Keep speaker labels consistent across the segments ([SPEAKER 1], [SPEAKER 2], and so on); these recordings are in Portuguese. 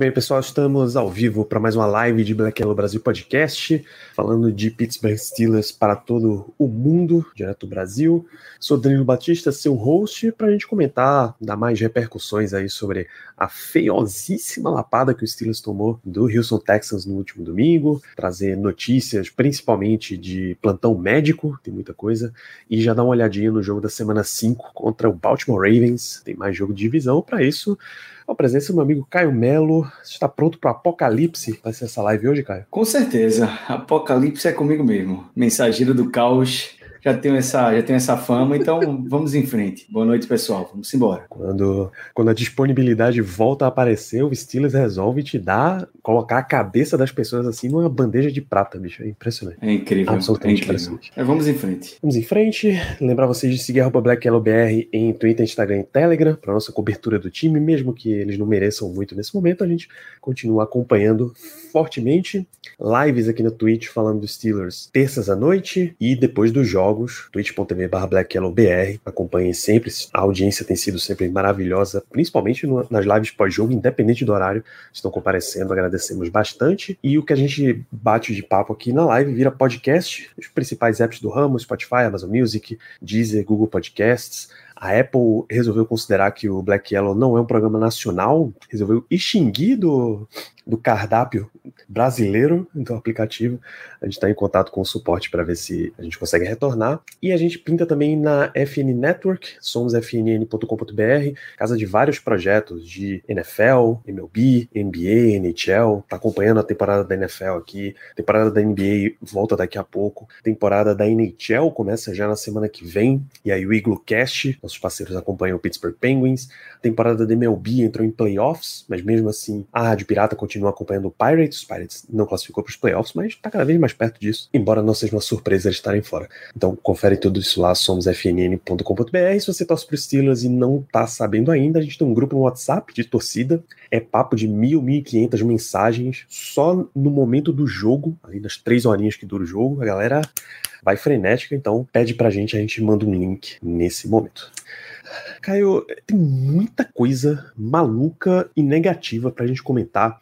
[SPEAKER 1] Bem, pessoal, estamos ao vivo para mais uma live de Black Yellow Brasil Podcast, falando de Pittsburgh Steelers para todo o mundo, direto do Brasil. Sou Danilo Batista, seu host, para a gente comentar, dar mais repercussões aí sobre a feiosíssima lapada que o Steelers tomou do Houston Texans no último domingo, trazer notícias, principalmente de plantão médico, tem muita coisa, e já dar uma olhadinha no jogo da semana 5 contra o Baltimore Ravens, tem mais jogo de divisão, para isso a presença do meu amigo Caio Melo. Está pronto para o apocalipse? Vai ser essa live hoje, Caio?
[SPEAKER 2] Com certeza. Apocalipse é comigo mesmo. Mensageiro do caos. Já tenho essa, já tenho essa fama, então vamos em frente. Boa noite, pessoal. Vamos embora.
[SPEAKER 1] Quando, quando a disponibilidade volta a aparecer, o Steelers resolve te dar, colocar a cabeça das pessoas assim numa bandeja de prata, bicho. É impressionante.
[SPEAKER 2] É incrível.
[SPEAKER 1] Absolutamente
[SPEAKER 2] é incrível.
[SPEAKER 1] impressionante.
[SPEAKER 2] É, vamos em frente.
[SPEAKER 1] Vamos em frente. Lembrar vocês de seguir arroba BlackYellowBR em Twitter, Instagram e Telegram para nossa cobertura do time, mesmo que eles não mereçam muito nesse momento, a gente continua acompanhando fortemente. Lives aqui no Twitch falando dos Steelers terças à noite e depois dos jogos, twitch.tv BlackYellowBR. Acompanhem sempre, a audiência tem sido sempre maravilhosa, principalmente no- nas lives pós-jogo, independente do horário, estão comparecendo, agradecemos bastante. E o que a gente bate de papo aqui na live vira podcast, os principais apps do ramo, Spotify, Amazon Music, Deezer, Google Podcasts. A Apple resolveu considerar que o Black Yellow não é um programa nacional, resolveu extinguir do, do cardápio brasileiro do aplicativo. A gente está em contato com o suporte para ver se a gente consegue retornar. E a gente pinta também na FN Network, somos fnn.com.br, casa de vários projetos de NFL, MLB, NBA, NHL. Tá acompanhando a temporada da NFL aqui, temporada da NBA volta daqui a pouco, temporada da NHL começa já na semana que vem. E aí o Igloo Cast, nossos parceiros acompanham o Pittsburgh Penguins. A temporada da MLB entrou em playoffs, mas mesmo assim a Rádio Pirata continua acompanhando o Pirates. Os Pirates não classificou para os playoffs, mas está cada vez mais perto disso, embora não seja uma surpresa eles estarem fora. Então confere tudo isso lá, somos fnn.com.br. Se você torce para os Steelers e não tá sabendo ainda, a gente tem um grupo no WhatsApp de torcida. É papo de mil, mil e quinhentas mensagens só no momento do jogo, ali nas três horinhas que dura o jogo. A galera vai frenética, então pede pra gente, a gente manda um link nesse momento. Caio, tem muita coisa maluca e negativa pra gente comentar,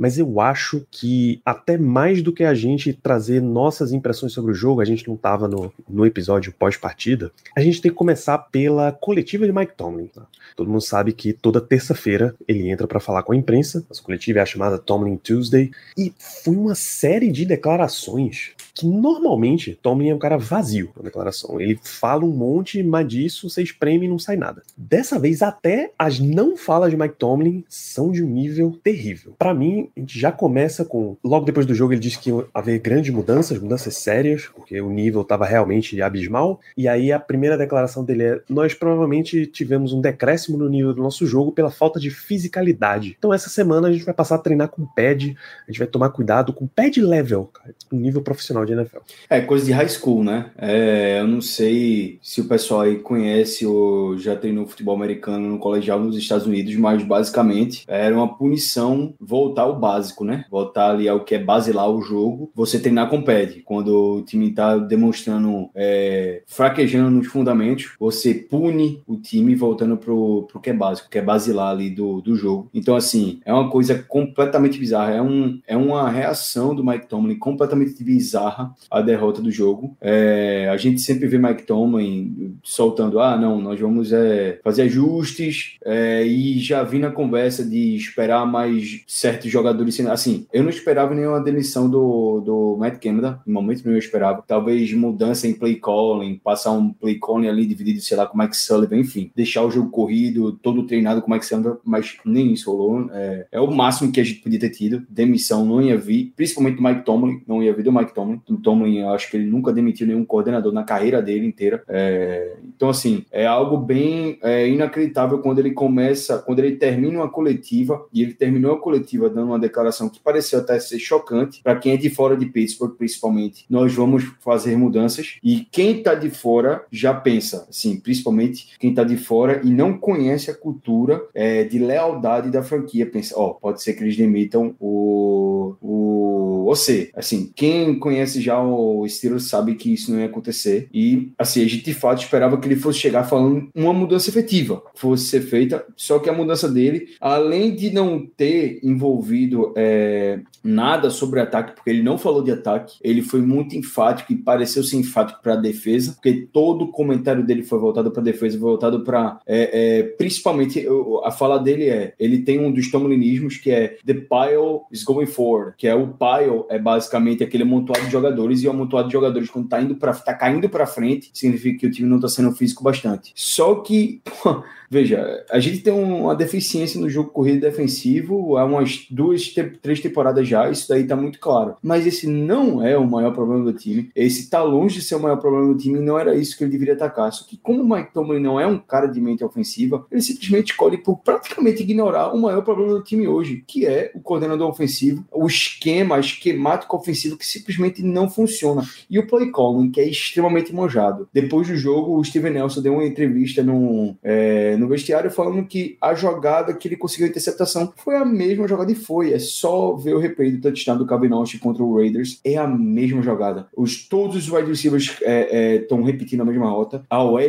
[SPEAKER 1] mas eu acho que até mais do que a gente trazer nossas impressões sobre o jogo, a gente não estava no, no episódio pós-partida, a gente tem que começar pela coletiva de Mike Tomlin. tá? Todo mundo sabe que toda terça-feira ele entra para falar com a imprensa, essa coletiva é a chamada Tomlin Tuesday, e foi uma série de declarações que normalmente Tomlin é um cara vazio na declaração. Ele fala um monte, mas disso você espreme e não sai nada. Dessa vez, até as não falas de Mike Tomlin são de um nível terrível. Para mim, a gente já começa com. Logo depois do jogo, ele disse que ia haver grandes mudanças, mudanças sérias, porque o nível estava realmente abismal. E aí a primeira declaração dele é: Nós provavelmente tivemos um decréscimo no nível do nosso jogo pela falta de fisicalidade. Então, essa semana a gente vai passar a treinar com pad, a gente vai tomar cuidado com pad level, cara, um nível profissional de NFL.
[SPEAKER 2] É coisa de high school, né? É, eu não sei se o pessoal aí conhece ou já treinou futebol americano no colegial nos Estados Unidos, mas basicamente era uma punição voltar ao básico, né? Voltar ali ao que é basilar o jogo, você treinar com pad. Quando o time tá demonstrando é, fraquejando nos fundamentos, você pune o time voltando pro, pro que é básico, que é basilar ali do, do jogo. Então, assim, é uma coisa completamente bizarra. É, um, é uma reação do Mike Tomlin completamente bizarra à derrota do jogo. É, a gente sempre vê Mike Tomlin soltando: ah, não, nós vamos é, fazer ajustes é, e já vi na conversa de esperar mais certos jogadores. Assim, eu não esperava nenhuma demissão do, do Matt Canada, no momento nenhum eu esperava. Talvez mudança em play calling, passar um play calling ali dividido, sei lá, com o Mike Sullivan, enfim, deixar o jogo corrido, todo treinado com o Mike Sullivan, mas nem isso rolou. É, é o máximo que a gente podia ter tido. Demissão não ia vir, principalmente do Mike Tomlin, não ia vir do Mike Tomlin. O Tomlin, eu acho que ele nunca demitiu nenhum coordenador na carreira dele inteira. É, então, assim, é algo bem é, inacreditável quando ele começa, quando ele termina uma coletiva, e ele terminou a coletiva dando uma declaração que pareceu até ser chocante para quem é de fora de Pittsburgh, principalmente. Nós vamos fazer mudanças e quem está de fora já pensa, assim, principalmente quem está de fora e não conhece a cultura é, de lealdade da franquia, pensa, ó, oh, pode ser que eles demitam o, o você. Assim, quem conhece já o Steelers sabe que isso não ia acontecer. E, assim, a gente de fato esperava que ele fosse chegar falando uma mudança efetiva, fosse ser feita, só que a mudança dele, além de não ter envolvido é, nada sobre ataque, porque ele não falou de ataque, ele foi muito enfático e pareceu ser enfático para a defesa, porque todo o comentário dele foi voltado para a defesa, voltado para é, é, principalmente a fala dele é, ele tem um dos tomlinismos que é the pile is going forward, que é o pile é basicamente aquele amontoado de jogadores e o amontoado de jogadores quando tá indo para tá caindo para frente, significa que o time não está sendo físico bastante. Só que pô, Veja, a gente tem uma deficiência no jogo corrido defensivo há umas duas, três temporadas já, isso daí tá muito claro. Mas esse não é o maior problema do time. Esse tá longe de ser o maior problema do time não era isso que ele deveria atacar. Só que como o Mike Tomlin não é um cara de mente ofensiva, ele simplesmente escolhe por praticamente ignorar o maior problema do time hoje, que é o coordenador ofensivo, o esquema, esquemático ofensivo que simplesmente não funciona. E o play calling, que é extremamente manjado. Depois do jogo, o Steven Nelson deu uma entrevista no, é, no vestiário falando que a jogada que ele conseguiu a interceptação foi a mesma jogada e foi. É só ver o replay do touchdown do Cabinoche contra o Raiders. É a mesma jogada. Os, todos os wide receivers estão é, é, repetindo a mesma rota. A OL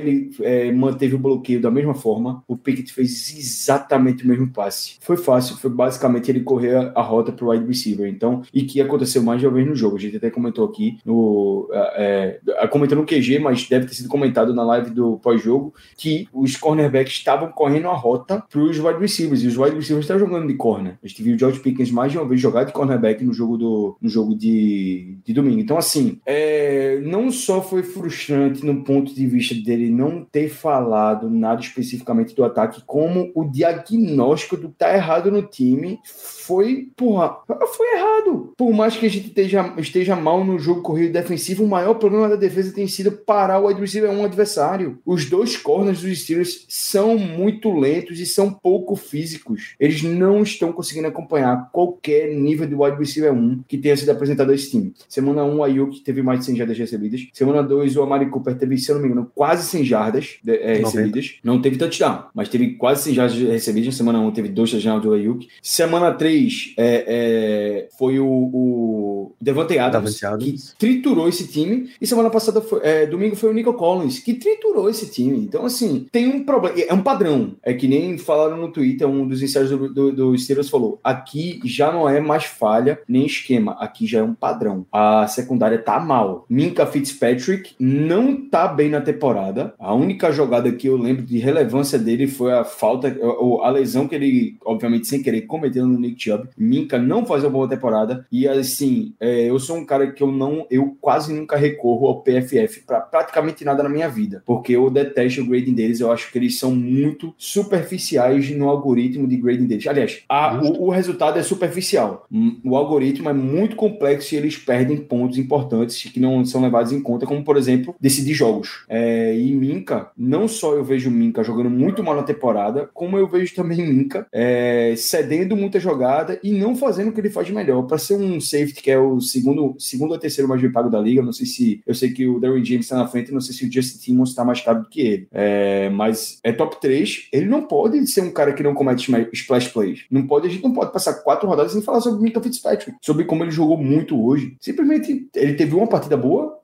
[SPEAKER 2] é, manteve o bloqueio da mesma forma. O Pickett fez exatamente o mesmo passe. Foi fácil. Foi basicamente ele correr a rota para o wide receiver. Então, e que aconteceu mais de uma vez no jogo. A gente até comentou aqui no. É, é comentou no QG, mas deve ter sido comentado na live do pós-jogo que os cornerbacks estavam correndo a rota para os wide receivers, e os wide receivers estavam jogando de corner. A gente viu o George Pickens mais de uma vez jogar de cornerback no jogo, do, no jogo de, de domingo. Então, assim, é, não só foi frustrante no ponto de vista dele não ter falado nada especificamente do ataque, como o diagnóstico do tá errado no time foi, porra, foi errado. Por mais que a gente esteja, esteja mal no jogo corrido defensivo, o maior problema da defesa tem sido parar o wide receiver um adversário. Os dois corners dos Steelers são muito lentos e são pouco físicos. Eles não estão conseguindo acompanhar qualquer nível de wide receiver 1 que tenha sido apresentado a esse time. Semana 1, o Ayuk teve mais de 100 jardas recebidas. Semana 2, o Amari Cooper teve, se eu não me engano, quase 100 jardas é, recebidas. Não teve touchdown, mas teve quase 100 jardas recebidas. Semana 1 teve dois touchdowns do Ayuk. Semana 3 é, é, foi o, o Devante Adams, Adams, que triturou esse time. E semana passada, foi, é, domingo, foi o Nico Collins, que triturou esse time. Então, assim, tem um problema. É um padrão. É que nem falaram no Twitter, um dos ensaios do, do, do Steelers falou: aqui já não é mais falha nem esquema, aqui já é um padrão. A secundária tá mal. Minka Fitzpatrick não tá bem na temporada. A única jogada que eu lembro de relevância dele foi a falta, a lesão que ele, obviamente, sem querer, cometeu no Nick Chubb. Minka não faz uma boa temporada. E assim, é, eu sou um cara que eu não, eu quase nunca recorro ao PFF para praticamente nada na minha vida, porque eu detesto o grading deles. Eu acho que eles são muito superficiais no algoritmo de grading deles. Aliás, a, o, o, resultado é superficial. O algoritmo é muito complexo e eles perdem pontos importantes que não são levados em conta, como por exemplo, decidir jogos. É, e Minka, não só eu vejo Minka jogando muito mal na temporada, como eu vejo também Minka é, cedendo muita jogada e não fazendo o que ele faz melhor. Para ser um safety que é o segundo, segundo ou terceiro mais bem pago da liga, não sei se eu sei que o Darren James está na frente, não sei se o Justin Timmons está mais caro do que ele. É, mas é top 3. Ele não pode ser um cara que não comete splash plays. Não pode, a gente não pode passar quatro rodadas sem falar sobre o Minka Fitzpatrick, sobre como ele jogou muito hoje. Simplesmente ele teve uma partida boa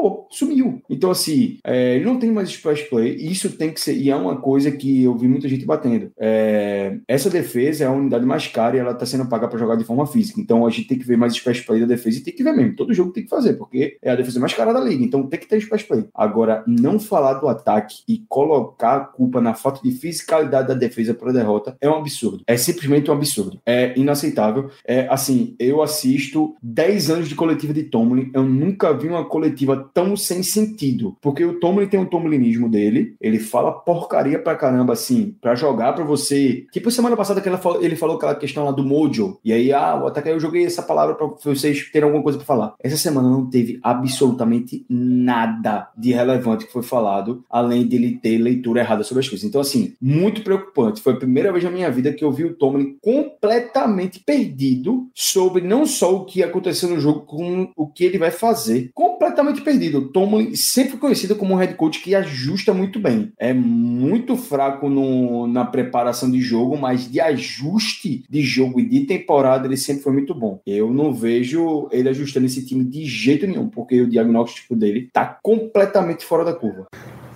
[SPEAKER 2] acabou sumiu. Então, assim, é, ele não tem mais splash play, isso tem que ser, e é uma coisa que eu vi muita gente batendo. É, essa defesa é a unidade mais cara e ela está sendo paga para jogar de forma física. Então, a gente tem que ver mais splash play da defesa e tem que ver mesmo. Todo jogo tem que fazer, porque é a defesa mais cara da liga. Então, tem que ter splash play. Agora, não falar do ataque e colocar a culpa na falta de fisicalidade da defesa para derrota é um absurdo. É simplesmente um absurdo. É inaceitável. É assim, eu assisto 10 anos de coletiva de Tomlin, eu nunca vi uma coletiva tão sem sentido, porque o Tomlin tem um tomlinismo dele, ele fala porcaria pra caramba assim, para jogar para você. Tipo semana passada que ele falou aquela questão lá do mojo, e aí ah, até eu joguei essa palavra para vocês terem alguma coisa para falar. Essa semana não teve absolutamente nada de relevante que foi falado, além dele ter leitura errada sobre as coisas. Então assim, muito preocupante. Foi a primeira vez na minha vida que eu vi o Tomlin completamente perdido sobre não só o que aconteceu no jogo, com o que ele vai fazer. Completamente perdido. O Tomlin sempre conhecido como um head coach que ajusta muito bem. É muito fraco no, na preparação de jogo, mas de ajuste de jogo e de temporada ele sempre foi muito bom. Eu não vejo ele ajustando esse time de jeito nenhum, porque o diagnóstico dele tá completamente fora da curva.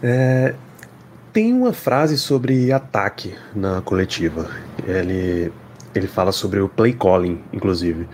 [SPEAKER 1] É, tem uma frase sobre ataque na coletiva. Ele, ele fala sobre o play calling, inclusive.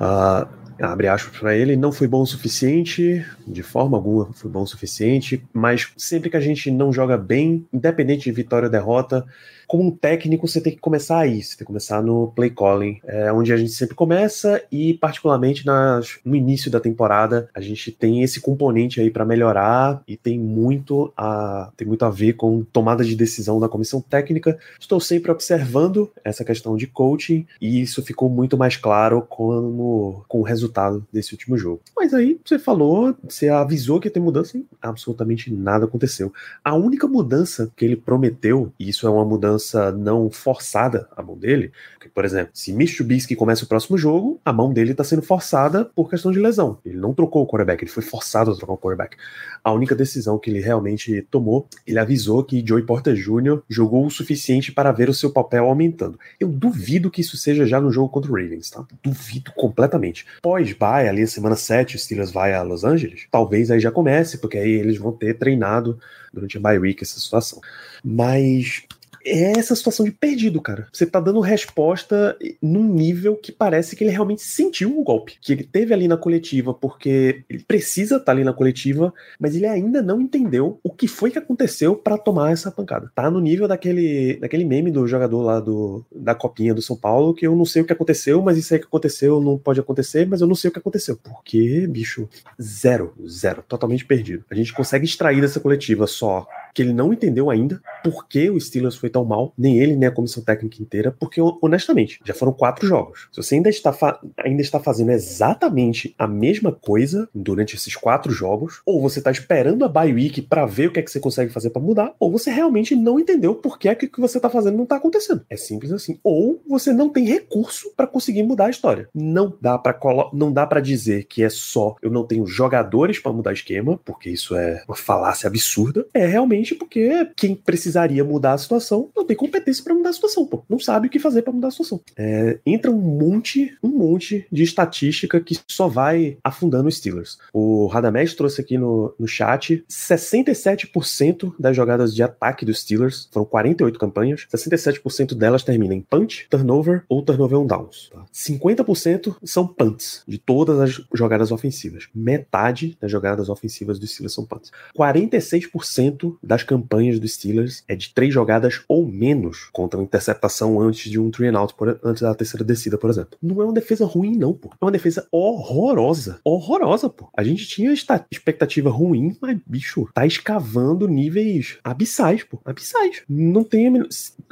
[SPEAKER 1] Uh, abre aspas para ele, não foi bom o suficiente, de forma alguma foi bom o suficiente, mas sempre que a gente não joga bem, independente de vitória ou derrota, como um técnico, você tem que começar aí, você tem que começar no play calling, é onde a gente sempre começa e, particularmente, nas, no início da temporada, a gente tem esse componente aí para melhorar e tem muito, a, tem muito a ver com tomada de decisão da comissão técnica. Estou sempre observando essa questão de coaching e isso ficou muito mais claro como, com o resultado desse último jogo. Mas aí você falou, você avisou que ia ter mudança e absolutamente nada aconteceu. A única mudança que ele prometeu, e isso é uma mudança mudança não forçada a mão dele. Porque, por exemplo, se Mitsubishi começa o próximo jogo, a mão dele está sendo forçada por questão de lesão. Ele não trocou o quarterback, ele foi forçado a trocar o quarterback. A única decisão que ele realmente tomou, ele avisou que Joey Porter Jr. jogou o suficiente para ver o seu papel aumentando. Eu duvido que isso seja já no jogo contra o Ravens, tá? Duvido completamente. Pós-bye, ali semana 7, o Steelers vai a Los Angeles, talvez aí já comece, porque aí eles vão ter treinado durante a bye week essa situação. Mas é essa situação de perdido, cara. Você tá dando resposta num nível que parece que ele realmente sentiu o golpe. Que ele teve ali na coletiva, porque ele precisa estar tá ali na coletiva, mas ele ainda não entendeu o que foi que aconteceu para tomar essa pancada. Tá no nível daquele, daquele meme do jogador lá do, da copinha do São Paulo, que eu não sei o que aconteceu, mas isso aí que aconteceu não pode acontecer, mas eu não sei o que aconteceu. Porque, bicho, zero, zero, totalmente perdido. A gente consegue extrair dessa coletiva só que ele não entendeu ainda por que o Steelers foi tão mal, nem ele, nem a comissão técnica inteira, porque, honestamente, já foram quatro jogos. Se você ainda está, ainda está fazendo exatamente a mesma coisa durante esses quatro jogos, ou você está esperando a bye week para ver o que é que você consegue fazer para mudar, ou você realmente não entendeu por que é que o que você está fazendo não está acontecendo. É simples assim. Ou você não tem recurso para conseguir mudar a história. Não dá para não dá para dizer que é só eu não tenho jogadores para mudar esquema, porque isso é uma falácia absurda. É realmente porque quem precisaria mudar a situação não tem competência para mudar a situação, pô. Não sabe o que fazer para mudar a situação. É, entra um monte, um monte de estatística que só vai afundando os Steelers. O Radamés trouxe aqui no, no chat 67% das jogadas de ataque dos Steelers, foram 48 campanhas, 67% delas terminam em punch, turnover ou turnover on downs. Tá? 50% são punts de todas as jogadas ofensivas. Metade das jogadas ofensivas dos Steelers são punts. 46% das campanhas dos Steelers é de três jogadas ou menos contra uma interceptação antes de um three and out, por, antes da terceira descida, por exemplo. Não é uma defesa ruim, não, pô. É uma defesa horrorosa. Horrorosa, pô. A gente tinha expectativa ruim, mas, bicho, tá escavando níveis abissais, pô. Abissais. Não tem.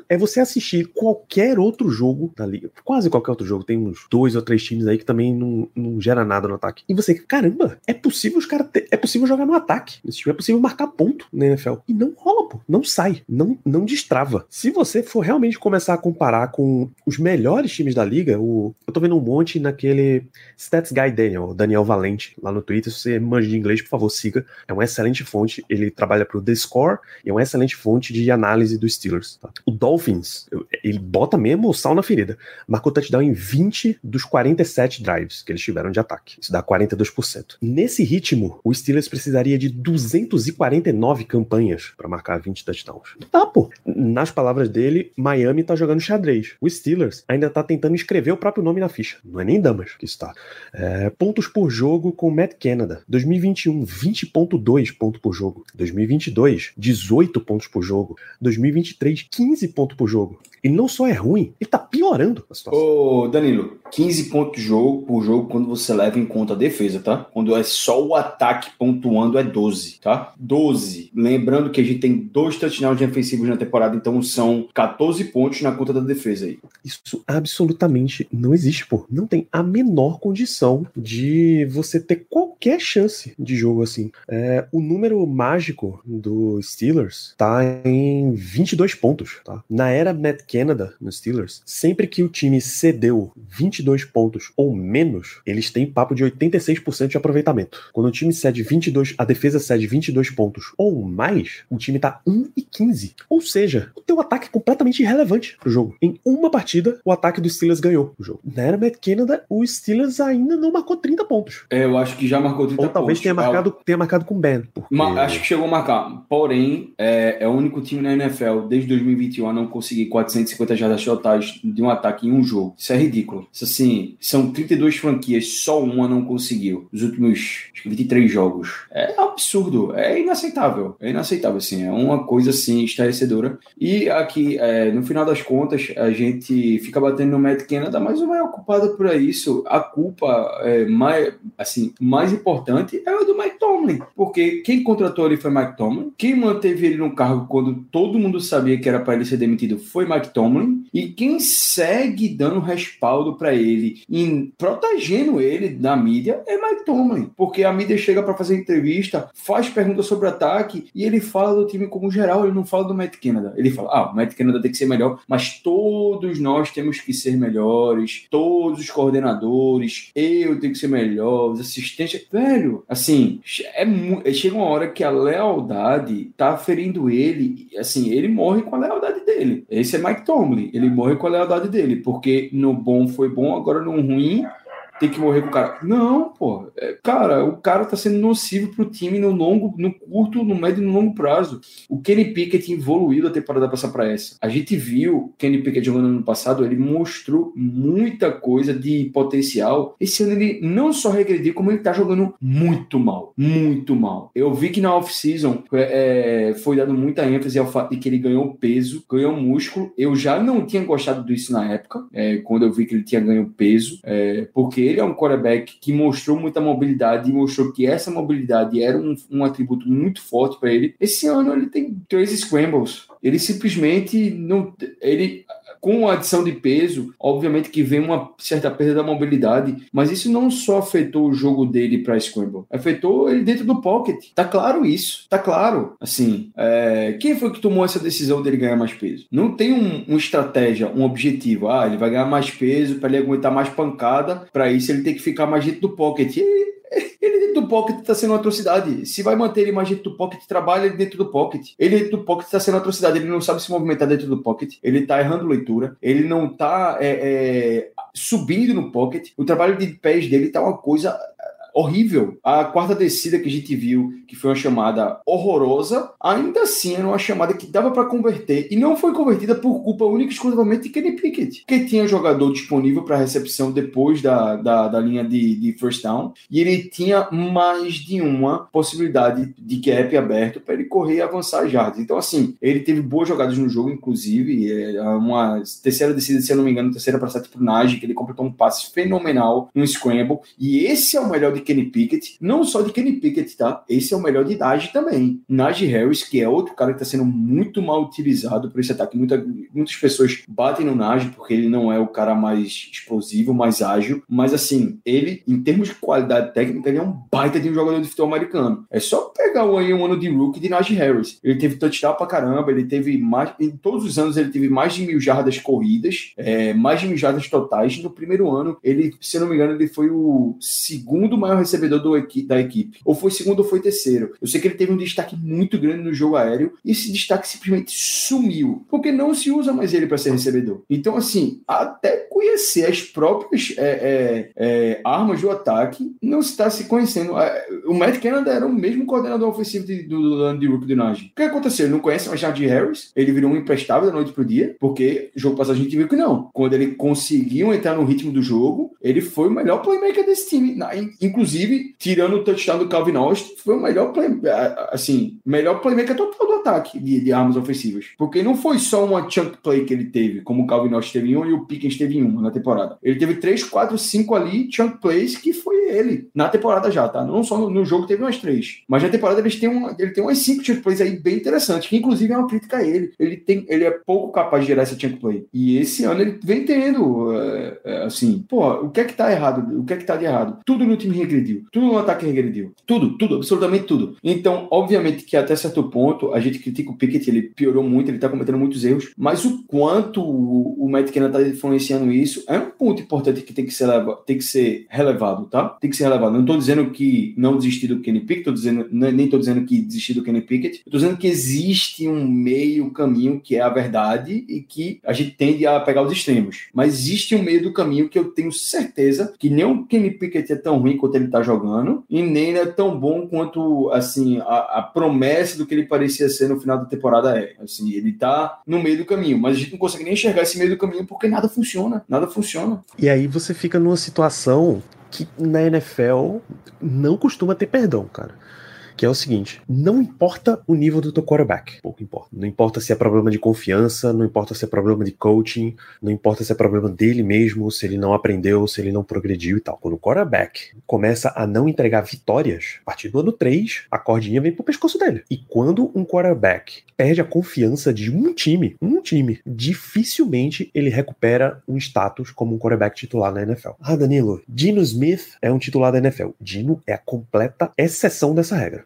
[SPEAKER 1] É você assistir qualquer outro jogo da liga. Quase qualquer outro jogo. Tem uns dois ou três times aí que também não, não gera nada no ataque. E você, caramba, é possível os caras. É possível jogar no ataque. É possível marcar ponto na NFL. E não rola, pô. Não sai. Não, não destrava. Se você for realmente começar a comparar com os melhores times da liga, o, eu tô vendo um monte naquele Stats Guy Daniel, Daniel Valente, lá no Twitter. Se você manja de inglês, por favor, siga. É uma excelente fonte. Ele trabalha pro The Score e é uma excelente fonte de análise dos Steelers. Tá? O Dolphins ele bota mesmo o sal na ferida. Marcou touchdown em 20 dos 47 drives que eles tiveram de ataque. Isso dá 42%. Nesse ritmo, o Steelers precisaria de 249 campanhas para marcar 20 touchdowns. Tá, pô. Nas palavras dele, Miami tá jogando xadrez. O Steelers ainda tá tentando escrever o próprio nome na ficha. Não é nem damas que está. É, pontos por jogo com Matt Canada. 2021, 20.2 pontos por jogo. 2022, 18 pontos por jogo. 2023, 15 pontos por jogo. E não só é ruim, ele tá piorando a situação.
[SPEAKER 2] Ô, Danilo, 15 pontos jogo por jogo quando você leva em conta a defesa, tá? Quando é só o ataque pontuando é 12, tá? 12. Lembrando que a gente tem dois touchdowns defensivos na temporada, então são 14 pontos na conta da defesa aí.
[SPEAKER 1] Isso absolutamente não existe, pô. Não tem a menor condição de você ter qualquer chance de jogo assim. É, o número mágico do Steelers tá em 22 pontos, tá? Na era Matt Canada, no Steelers, sempre que o time cedeu 22 pontos ou menos, eles têm papo de 86% de aproveitamento. Quando o time cede 22, a defesa cede 22 pontos ou mais, o time tá 1 e 15. Ou seja, o teu ataque é completamente irrelevante pro jogo. Em uma partida, o ataque do Steelers ganhou o jogo. Na era Matt Canada, o Steelers ainda não marcou 30 pontos.
[SPEAKER 2] É, eu acho que já marcou 30
[SPEAKER 1] ou talvez
[SPEAKER 2] pontos.
[SPEAKER 1] tenha marcado, tenha marcado com Ben.
[SPEAKER 2] Porque... Acho que chegou a marcar. Porém, é, é o único time na NFL desde 2021 a não conseguir 450 jardas totais de um ataque em um jogo. Isso é ridículo. Isso assim, são 32 franquias, só uma não conseguiu. Nos últimos acho que 23 jogos. É absurdo, é inaceitável. É inaceitável, assim. É uma coisa assim, estarrecedora. E aqui, é, no final das contas, a gente fica batendo no Matt Canada, mas o maior culpado por isso, a culpa é, mais, assim, mais importante é o do Mike Tomlin. Porque quem contratou ele foi Mike Tomlin. Quem manteve ele no cargo quando todo mundo sabia que era para ele ser demitido foi Mike Tomlin. E quem segue dando respaldo para ele, em protegendo ele da mídia, é Mike Tomlin. Porque a mídia chega para fazer entrevista, faz perguntas sobre ataque e ele fala do time como geral, ele não fala do Matt Canada. Ele fala, ah, o Matt Canada tem que ser melhor, mas todos nós temos que ser melhores, todos os coordenadores, eu tenho que ser melhor, os assistentes. Velho, assim, é, chega uma hora que a lealdade tá ferindo ele, assim, ele morre com a lealdade dele. Esse é Mike Tomlin, ele morre com a lealdade dele, porque no bom foi bom, agora no ruim tem que morrer com o cara. Não, pô. É, cara, o cara tá sendo nocivo pro time no longo, no curto, no médio e no longo prazo. O Kenny Pickett evoluiu a temporada passada para essa. A gente viu o Kenny Pickett jogando no ano passado, ele mostrou muita coisa de potencial. Esse ano ele não só regrediu, como ele tá jogando muito mal. Muito mal. Eu vi que na off-season é, foi dado muita ênfase ao fato de que ele ganhou peso, ganhou músculo. Eu já não tinha gostado disso na época, é, quando eu vi que ele tinha ganho peso, é, porque ele é um quarterback que mostrou muita mobilidade e mostrou que essa mobilidade era um, um atributo muito forte para ele. Esse ano ele tem três scrambles. Ele simplesmente não. Ele com a adição de peso, obviamente que vem uma certa perda da mobilidade, mas isso não só afetou o jogo dele para Scramble, afetou ele dentro do pocket. Tá claro isso, tá claro. Assim, é... quem foi que tomou essa decisão dele ganhar mais peso? Não tem um, uma estratégia, um objetivo. Ah, ele vai ganhar mais peso para ele aguentar mais pancada, para isso ele tem que ficar mais dentro do pocket. E ele dentro do pocket está sendo uma atrocidade. Se vai manter ele mais dentro do pocket, trabalha ele dentro do pocket. Ele dentro do pocket está sendo uma atrocidade. Ele não sabe se movimentar dentro do pocket. Ele está errando leitura. Ele não está é, é, subindo no pocket. O trabalho de pés dele está uma coisa horrível. A quarta descida que a gente viu, que foi uma chamada horrorosa, ainda assim era uma chamada que dava para converter e não foi convertida por culpa única e exclusivamente de Kenny Pickett, que tinha jogador disponível para recepção depois da, da, da linha de, de, first down e ele tinha mais de uma possibilidade de gap aberto para ele correr e avançar jardas. Então, assim, ele teve boas jogadas no jogo, inclusive, é, uma terceira descida, se eu não me engano, terceira para sete para o que ele completou um passe fenomenal no scramble, e esse é o melhor de Kenny Pickett, não só de Kenny Pickett, tá? Esse é o melhor de Najee também. Najee Harris, que é outro cara que está sendo muito mal utilizado por esse ataque. Muita, muitas pessoas batem no Najee porque ele não é o cara mais explosivo, mais ágil, mas assim, ele, em termos de qualidade técnica, ele é um baita de um jogador de futebol americano. É só pegar aí um ano de rookie de Najee Harris. Ele teve touchdown pra caramba, ele teve mais, em todos os anos ele teve mais de mil jardas corridas, é, mais de mil jardas totais. No primeiro ano, ele, se não me engano, ele foi o segundo maior recebedor do, da equipe. Ou foi segundo ou foi terceiro. Eu sei que ele teve um destaque muito grande no jogo aéreo e esse destaque simplesmente sumiu. Porque não se usa mais ele para ser recebedor. Então, assim, até conhecer as próprias é, é, é, armas do ataque, não está se conhecendo. É, o Matt Canada era o mesmo coordenador ofensivo de, do, do ano de Rook do Najee. O que aconteceu? Ele não conhece mais Jardim Harris, ele virou um emprestável da noite pro dia, porque jogo passado a gente viu que não. Quando ele conseguiu entrar no ritmo do jogo, ele foi o melhor playmaker desse time. Inclusive, tirando o touchdown do Calvin Austin, foi o melhor play, assim, melhor playmaker total do ataque de, de, armas ofensivas. Porque não foi só uma chunk play que ele teve, como o Calvin Austin teve em um e o Pickens teve em uma na temporada. Ele teve três, quatro, cinco ali chunk plays que foi ele na temporada já, tá? Não só no, no jogo teve umas três, mas na temporada eles têm um, ele tem umas cinco chunk plays aí bem interessantes, que inclusive é uma crítica a ele. Ele tem, ele é pouco capaz de gerar essa chunk play. E esse ano ele vem tendo, é, é, assim, pô, o que é que tá errado? O que é que tá de errado? Tudo no time regrediu, tudo no ataque regrediu, tudo, tudo, absolutamente tudo. Então, obviamente que até certo ponto a gente critica o Pickett, ele piorou muito, ele tá cometendo muitos erros, mas o quanto o, o Matt Cannon tá influenciando isso é um ponto importante que tem que ser, tem que ser relevado, tá? Tem que ser relevado. Não tô dizendo que não desistir do Kenny Pickett, tô dizendo, nem tô dizendo que desistir do Kenny Pickett, eu tô dizendo que existe um meio caminho que é a verdade e que a gente tende a pegar os extremos. Mas existe um meio do caminho que eu tenho certeza que nem o Kenny Pickett é tão ruim quanto ele tá jogando e nem é tão bom quanto, assim, a, a promessa do que ele parecia ser no final da temporada é. Assim, ele tá no meio do caminho, mas a gente não consegue nem enxergar esse meio do caminho porque nada funciona, nada funciona.
[SPEAKER 1] E aí você fica numa situação que na NFL não costuma ter perdão, cara que é o seguinte: não importa o nível do teu quarterback, pouco importa. Não importa se é problema de confiança, não importa se é problema de coaching, não importa se é problema dele mesmo, se ele não aprendeu, se ele não progrediu e tal. Quando o quarterback começa a não entregar vitórias, a partir do ano 3, a cordinha vem pro pescoço dele. E quando um quarterback perde a confiança de um time, um time, dificilmente ele recupera um status como um quarterback titular na NFL. Ah, Danilo, Dino Smith é um titular da NFL. Dino é a completa exceção dessa regra.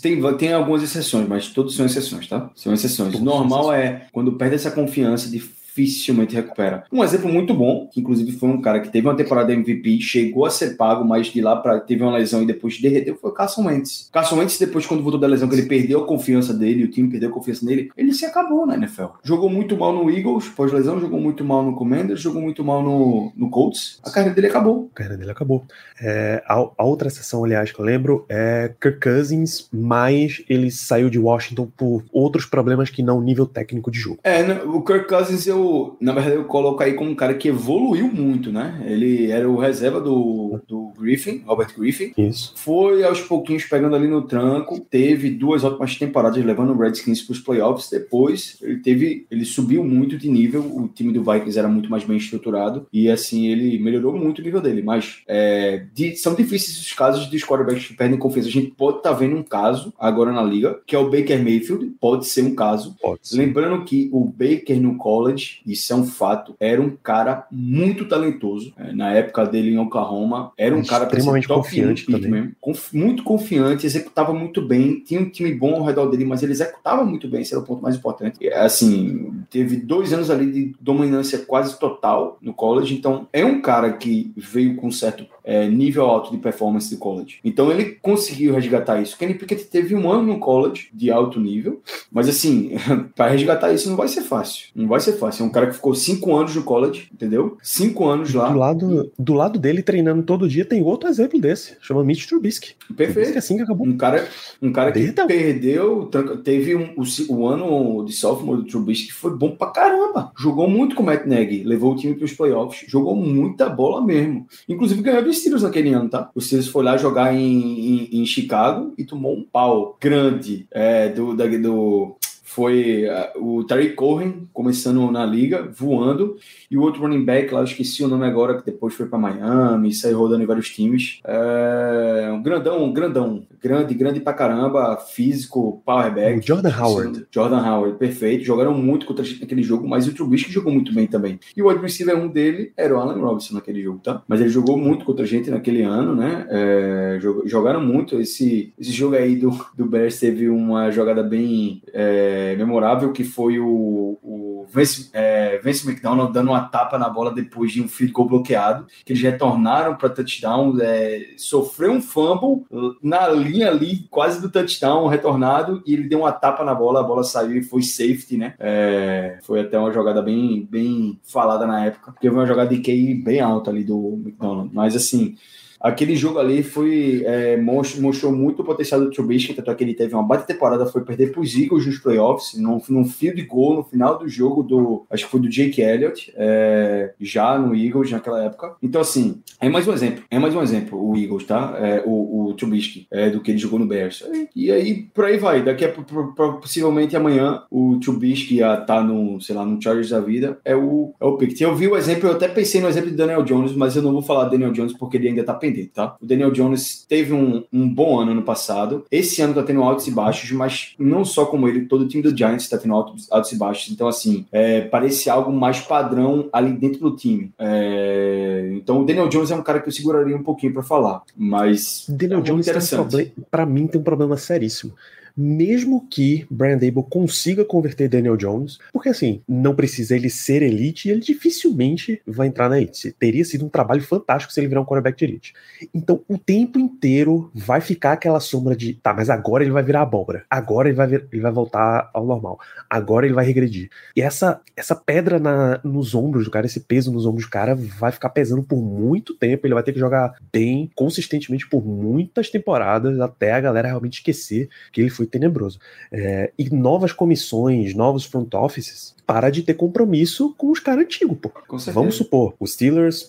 [SPEAKER 2] Tem, tem algumas exceções, mas todos são exceções, tá? São exceções. O normal é quando perde essa confiança de dificilmente recupera. Um exemplo muito bom, que inclusive foi um cara que teve uma temporada MVP, chegou a ser pago, mas de lá para teve uma lesão e depois derreteu, foi o Carson Wentz. Carson Wentz, depois, quando voltou da lesão, que ele perdeu a confiança dele, o time perdeu a confiança nele, ele se acabou na NFL. Jogou muito mal no Eagles, pós-lesão, jogou muito mal no Commanders, jogou muito mal no, no Colts. A carreira dele acabou.
[SPEAKER 1] A carreira dele acabou. É, a, a, outra sessão, aliás, que eu lembro é Kirk Cousins, mas ele saiu de Washington por outros problemas que não nível técnico de jogo.
[SPEAKER 2] É, o Kirk Cousins eu na verdade, eu coloco aí como um cara que evoluiu muito, né? Ele era o reserva do, do Griffin, Robert Griffin.
[SPEAKER 1] Isso.
[SPEAKER 2] Foi aos pouquinhos pegando ali no tranco, teve duas ótimas temporadas levando o Redskins para os playoffs. Depois, ele teve, ele subiu muito de nível. O time do Vikings era muito mais bem estruturado e assim ele melhorou muito o nível dele. Mas é, de, são difíceis os casos de quarterbacks que perdem confiança. A gente pode estar tá vendo um caso agora na liga, que é o Baker Mayfield. Pode ser um caso. Lembrando que o Baker no college, isso é um fato, era um cara muito talentoso. É, na época dele em Oklahoma, era um cara
[SPEAKER 1] extremamente confiante também. Mesmo,
[SPEAKER 2] conf, muito confiante, executava muito bem, tinha um time bom ao redor dele, mas ele executava muito bem, esse era o ponto mais importante. E, assim, teve dois anos ali de dominância quase total no college, então é um cara que veio com certo é, nível alto de performance de college. Então ele conseguiu resgatar isso. Kenny Pickett teve um ano no college de alto nível, mas assim, para resgatar isso não vai ser fácil. Não vai ser fácil. É um cara que ficou cinco anos no college, entendeu? Cinco anos lá.
[SPEAKER 1] Do lado, do lado dele, treinando todo dia, tem outro exemplo desse. Chama Mitch Trubisky.
[SPEAKER 2] Perfeito. Trubisky
[SPEAKER 1] assim que acabou.
[SPEAKER 2] Um cara, um cara que perdeu, teve um, o, o, ano de sophomore do Trubisky que foi bom pra caramba. Jogou muito com o Matt Nagy, levou o time para os playoffs, jogou muita bola mesmo. Inclusive ganhou dos Steelers naquele ano, tá? O Steelers foi lá jogar em, em, em Chicago e tomou um pau grande é, do, da, do foi uh, o Tariq Cohen começando na liga, voando, e o outro running back, lá eu esqueci o nome agora, que depois foi para Miami, saiu rodando em vários times. É, um grandão, um grandão, grande, grande pra caramba, físico, powerback. O
[SPEAKER 1] Jordan Howard.
[SPEAKER 2] Jordan Howard, perfeito. Jogaram muito contra a gente naquele jogo, mas o Trubisky jogou muito bem também. E o wide receiver um dele era o Allen Robinson naquele jogo, tá? Mas ele jogou muito contra a gente naquele ano, né? É, jogaram muito. Esse, esse jogo aí do, do Bears teve uma jogada bem. É, é, memorável que foi o, o Vince, é, Vince McDonald dando uma tapa na bola depois de um field goal bloqueado, que eles retornaram para touchdown, é, sofreu um fumble na linha ali, quase do touchdown, retornado, e ele deu uma tapa na bola, a bola saiu e foi safety, né? É, foi até uma jogada bem, bem falada na época, porque foi uma jogada de QI bem alta ali do McDonald, mas assim aquele jogo ali foi é, mostrou, muito o potencial do Trubisky, tanto é que ele teve uma baita temporada, foi perder para os Eagles nos playoffs, num, num fio de gol no final do jogo do, acho que foi do Jake Elliott, é, já no Eagles naquela época. Então assim, é mais um exemplo, é mais um exemplo o Eagles, tá? É, o, o Trubisky, é, do que ele jogou no Bears. E, e aí, por aí vai, daqui a possivelmente amanhã o Trubisky ia estar tá no, sei lá, no Chargers da vida, é o, é o Pickett. Eu vi o exemplo, eu até pensei no exemplo de Daniel Jones, mas eu não vou falar Daniel Jones porque ele ainda tá pendente tá? O Daniel Jones teve um, um bom ano no passado. Esse ano tá tendo altos e baixos, mas não só como ele, todo o time do Giants tá tendo altos, altos e baixos. Então, assim, é, parece algo mais padrão ali dentro do time. É, então, o Daniel Jones é um cara que eu seguraria um pouquinho para falar, mas.
[SPEAKER 1] Daniel é Jones, um para mim, tem um problema seríssimo mesmo que Brian Dable consiga converter Daniel Jones, porque assim, não precisa ele ser elite e ele dificilmente vai entrar na elite. Teria sido um trabalho fantástico se ele virar um quarterback de elite. Então, o tempo inteiro vai ficar aquela sombra de, tá, mas agora ele vai virar abóbora, agora ele vai, vir, ele vai voltar ao normal, agora ele vai regredir. E essa, essa pedra na, nos ombros do cara, esse peso nos ombros do cara, vai ficar pesando por muito tempo. Ele vai ter que jogar bem, consistentemente por muitas temporadas, até a galera realmente esquecer que ele foi foi tenebroso. É, e novas comissões, novos front offices, para de ter compromisso com os caras antigos, pô. Vamos supor, os Steelers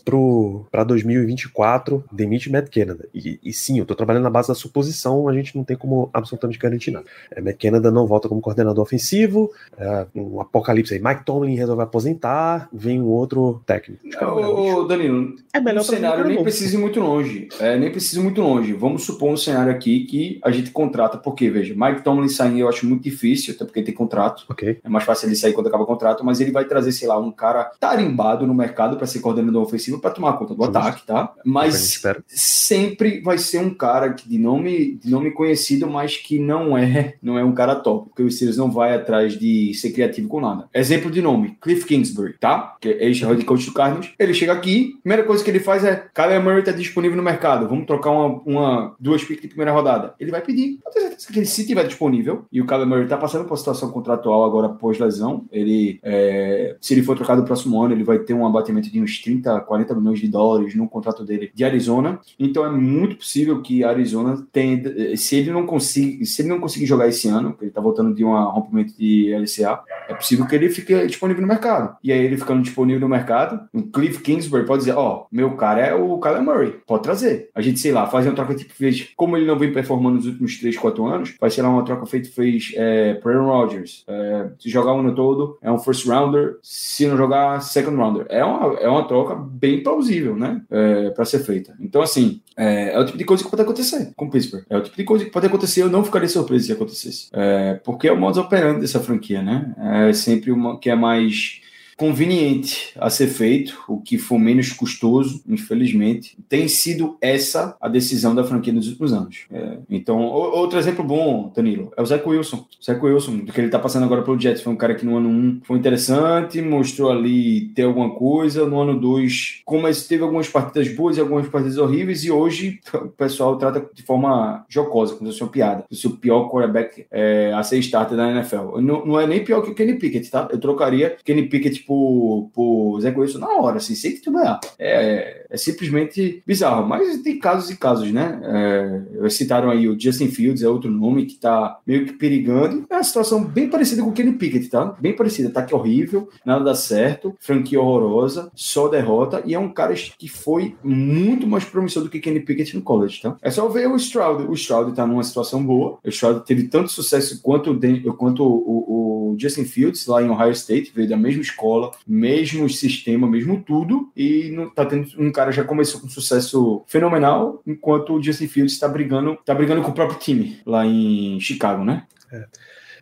[SPEAKER 1] para 2024 demite Matt Canada. E, e, sim, eu tô trabalhando na base da suposição, a gente não tem como absolutamente garantir nada. É, Matt Canada não volta como coordenador ofensivo, é, um apocalipse aí, Mike Tomlin resolve aposentar, vem um outro técnico.
[SPEAKER 2] Ô, ô, Danilo, é melhor um cenário nem precisa ir muito longe. É, nem precisa ir muito longe. Vamos supor um cenário aqui que a gente contrata, porque, veja, Mike Tomlin sair eu acho muito difícil, até porque tem contrato.
[SPEAKER 1] Okay.
[SPEAKER 2] É mais fácil ele sair quando acaba o contrato, mas ele vai trazer, sei lá, um cara tarimbado no mercado para ser coordenador ofensivo para tomar conta do Justo. ataque, tá? Mas sempre vai ser um cara que de nome, de nome conhecido, mas que não é, não é um cara top, porque o Steelers não vai atrás de ser criativo com nada. Exemplo de nome, Cliff Kingsbury, tá? Que é ex-head coach do Cardinals. Ele chega aqui, primeira coisa que ele faz é, Kyler Murray tá disponível no mercado, vamos trocar uma, uma duas picks de primeira rodada. Ele vai pedir. Eu tenho certeza que ele, se tiver disponível, e o Kyler Murray tá passando por situação contratual agora pós-lesão, ele, é, se ele for trocado no próximo ano, ele vai ter um abatimento de uns 30, 40 milhões de dólares no contrato dele de Arizona. Então é muito possível que Arizona tenha, se ele não conseguir, se ele não conseguir jogar esse ano, ele tá voltando de um rompimento de LCA, é possível que ele fique disponível no mercado. E aí ele ficando disponível no mercado, o Cliff Kingsbury pode dizer, ó, oh, meu cara é o Kyler Murray, pode trazer. A gente, sei lá, faz uma troca tipo, como ele não vem performando nos últimos 3, 4 anos, faz, sei lá, uma troca feita, fez é, pro Aaron Rodgers. É, se jogar o ano todo, é um first rounder, se não jogar, second rounder. É uma, é uma troca bem plausível, né, é, para ser feita. Então, assim, é, é, o tipo de coisa que pode acontecer com Pittsburgh. É o tipo de coisa que pode acontecer. Eu não ficaria surpreso se acontecesse. É, porque é o modo operando dessa franquia, né? É sempre uma que é mais conveniente a ser feito, o que for menos custoso, infelizmente. Tem sido essa a decisão da franquia nos últimos anos. É, então, outro exemplo bom, Danilo, é o Zach Wilson. O Zach Wilson, do que ele está passando agora pelo Jets, foi um cara que no ano 1 foi interessante, mostrou ali ter alguma coisa. No ano 2, como teve algumas partidas boas e algumas partidas horríveis, e hoje o pessoal trata de forma jocosa, como se fosse uma piada. O pior quarterback é, a ser starter da NFL. Não, não é nem pior que o Kenny Pickett, tá? Eu trocaria Kenny Pickett por, por Zé Wilson na hora, assim, sem titubear. É, é simplesmente bizarro, mas tem casos e casos, né? É, citaram aí o Justin Fields, é outro nome que tá meio que perigando. É uma situação bem parecida com o Kenny Pickett, tá? Bem parecida. Ataque horrível, nada dá certo, franquia horrorosa, só derrota, e é um cara que foi muito mais promissor do que Kenny Pickett no college, tá? É só ver o Stroud. O Stroud tá numa situação boa. O Stroud teve tanto sucesso quanto, quanto o, o Justin Fields lá em Ohio State, veio da mesma escola, mesmo sistema, mesmo tudo, e não tá tendo um cara já começou com sucesso fenomenal, enquanto o Justin Fields está brigando, tá brigando com o próprio time lá em Chicago, né?
[SPEAKER 1] É.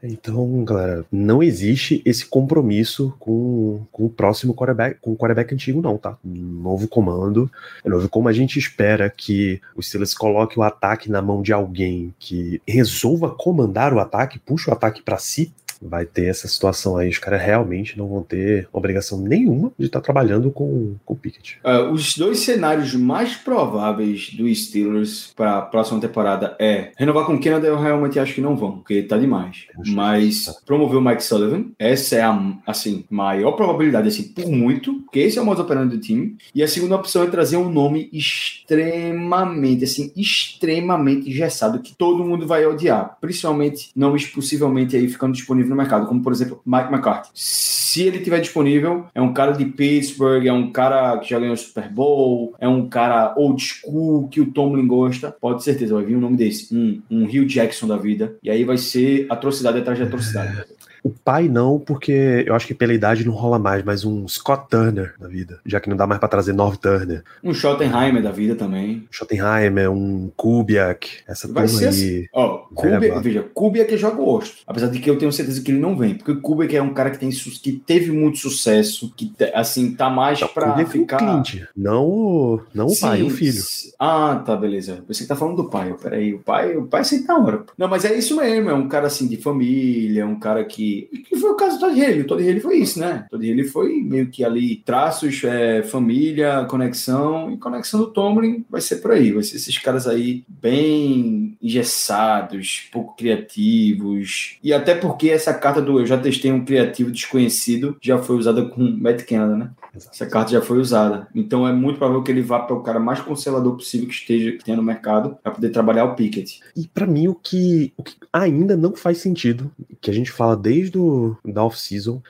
[SPEAKER 1] Então, galera, não existe esse compromisso com, com o próximo quarterback, com o quarterback antigo, não, tá? Novo comando, é novo como a gente espera que o Steelers coloque o ataque na mão de alguém que resolva comandar o ataque, puxa o ataque para si, vai ter essa situação aí. Os caras realmente não vão ter obrigação nenhuma de estar tá trabalhando com, com o Pickett.
[SPEAKER 2] Uh, os dois cenários mais prováveis do Steelers para a próxima temporada é renovar com o Canada, eu realmente acho que não vão, porque tá demais. Mas tá. promover o Mike Sullivan, essa é a assim, maior probabilidade, assim, por muito, porque esse é o modo operando do time. E a segunda opção é trazer um nome extremamente, assim, extremamente engessado, que todo mundo vai odiar, principalmente nomes possivelmente aí ficando disponível no mercado, como por exemplo Mike McCarthy. Se ele tiver disponível, é um cara de Pittsburgh, é um cara que já ganhou o Super Bowl, é um cara old school que o Tomlin gosta, pode certeza, vai vir um nome desse, um, um Rio Jackson da vida, e aí vai ser atrocidade atrás de atrocidade.
[SPEAKER 1] O pai não, porque eu acho que pela idade não rola mais, mas um Scott Turner da vida, já que não dá mais para trazer North Turner.
[SPEAKER 2] Um Schottenheimer da vida também.
[SPEAKER 1] Schottenheimer, um Kubiak, essa
[SPEAKER 2] Vai turma
[SPEAKER 1] ser
[SPEAKER 2] aí. Assim. Ó, Kubiak, veja, Kubiak joga gosto, apesar de que eu tenho certeza que ele não vem, porque Kubiak é um cara que tem que teve muito sucesso, que assim tá mais para ficar.
[SPEAKER 1] O Clint, não o, não o pai, o filho.
[SPEAKER 2] Ah, tá, beleza. Você que tá falando do pai. Peraí, o pai, o pai sempre tá hora. Não, mas é isso mesmo, é um cara assim de família, um cara que que, foi o caso do Todd Haley. O Todd Haley foi isso, né? O Todd Haley foi meio que ali traços, é, família, conexão, e conexão do Tomlin vai ser por aí, vai ser esses caras aí bem engessados, pouco criativos, e até porque essa carta do eu já testei um criativo desconhecido já foi usada com Matt Canada, né? Essa carta já foi usada. Então é muito provável que ele vá para o cara mais conservador possível que esteja que tenha no mercado para poder trabalhar o Pickett.
[SPEAKER 1] E para mim o que, o que ainda não faz sentido, que a gente fala desde o da off-season,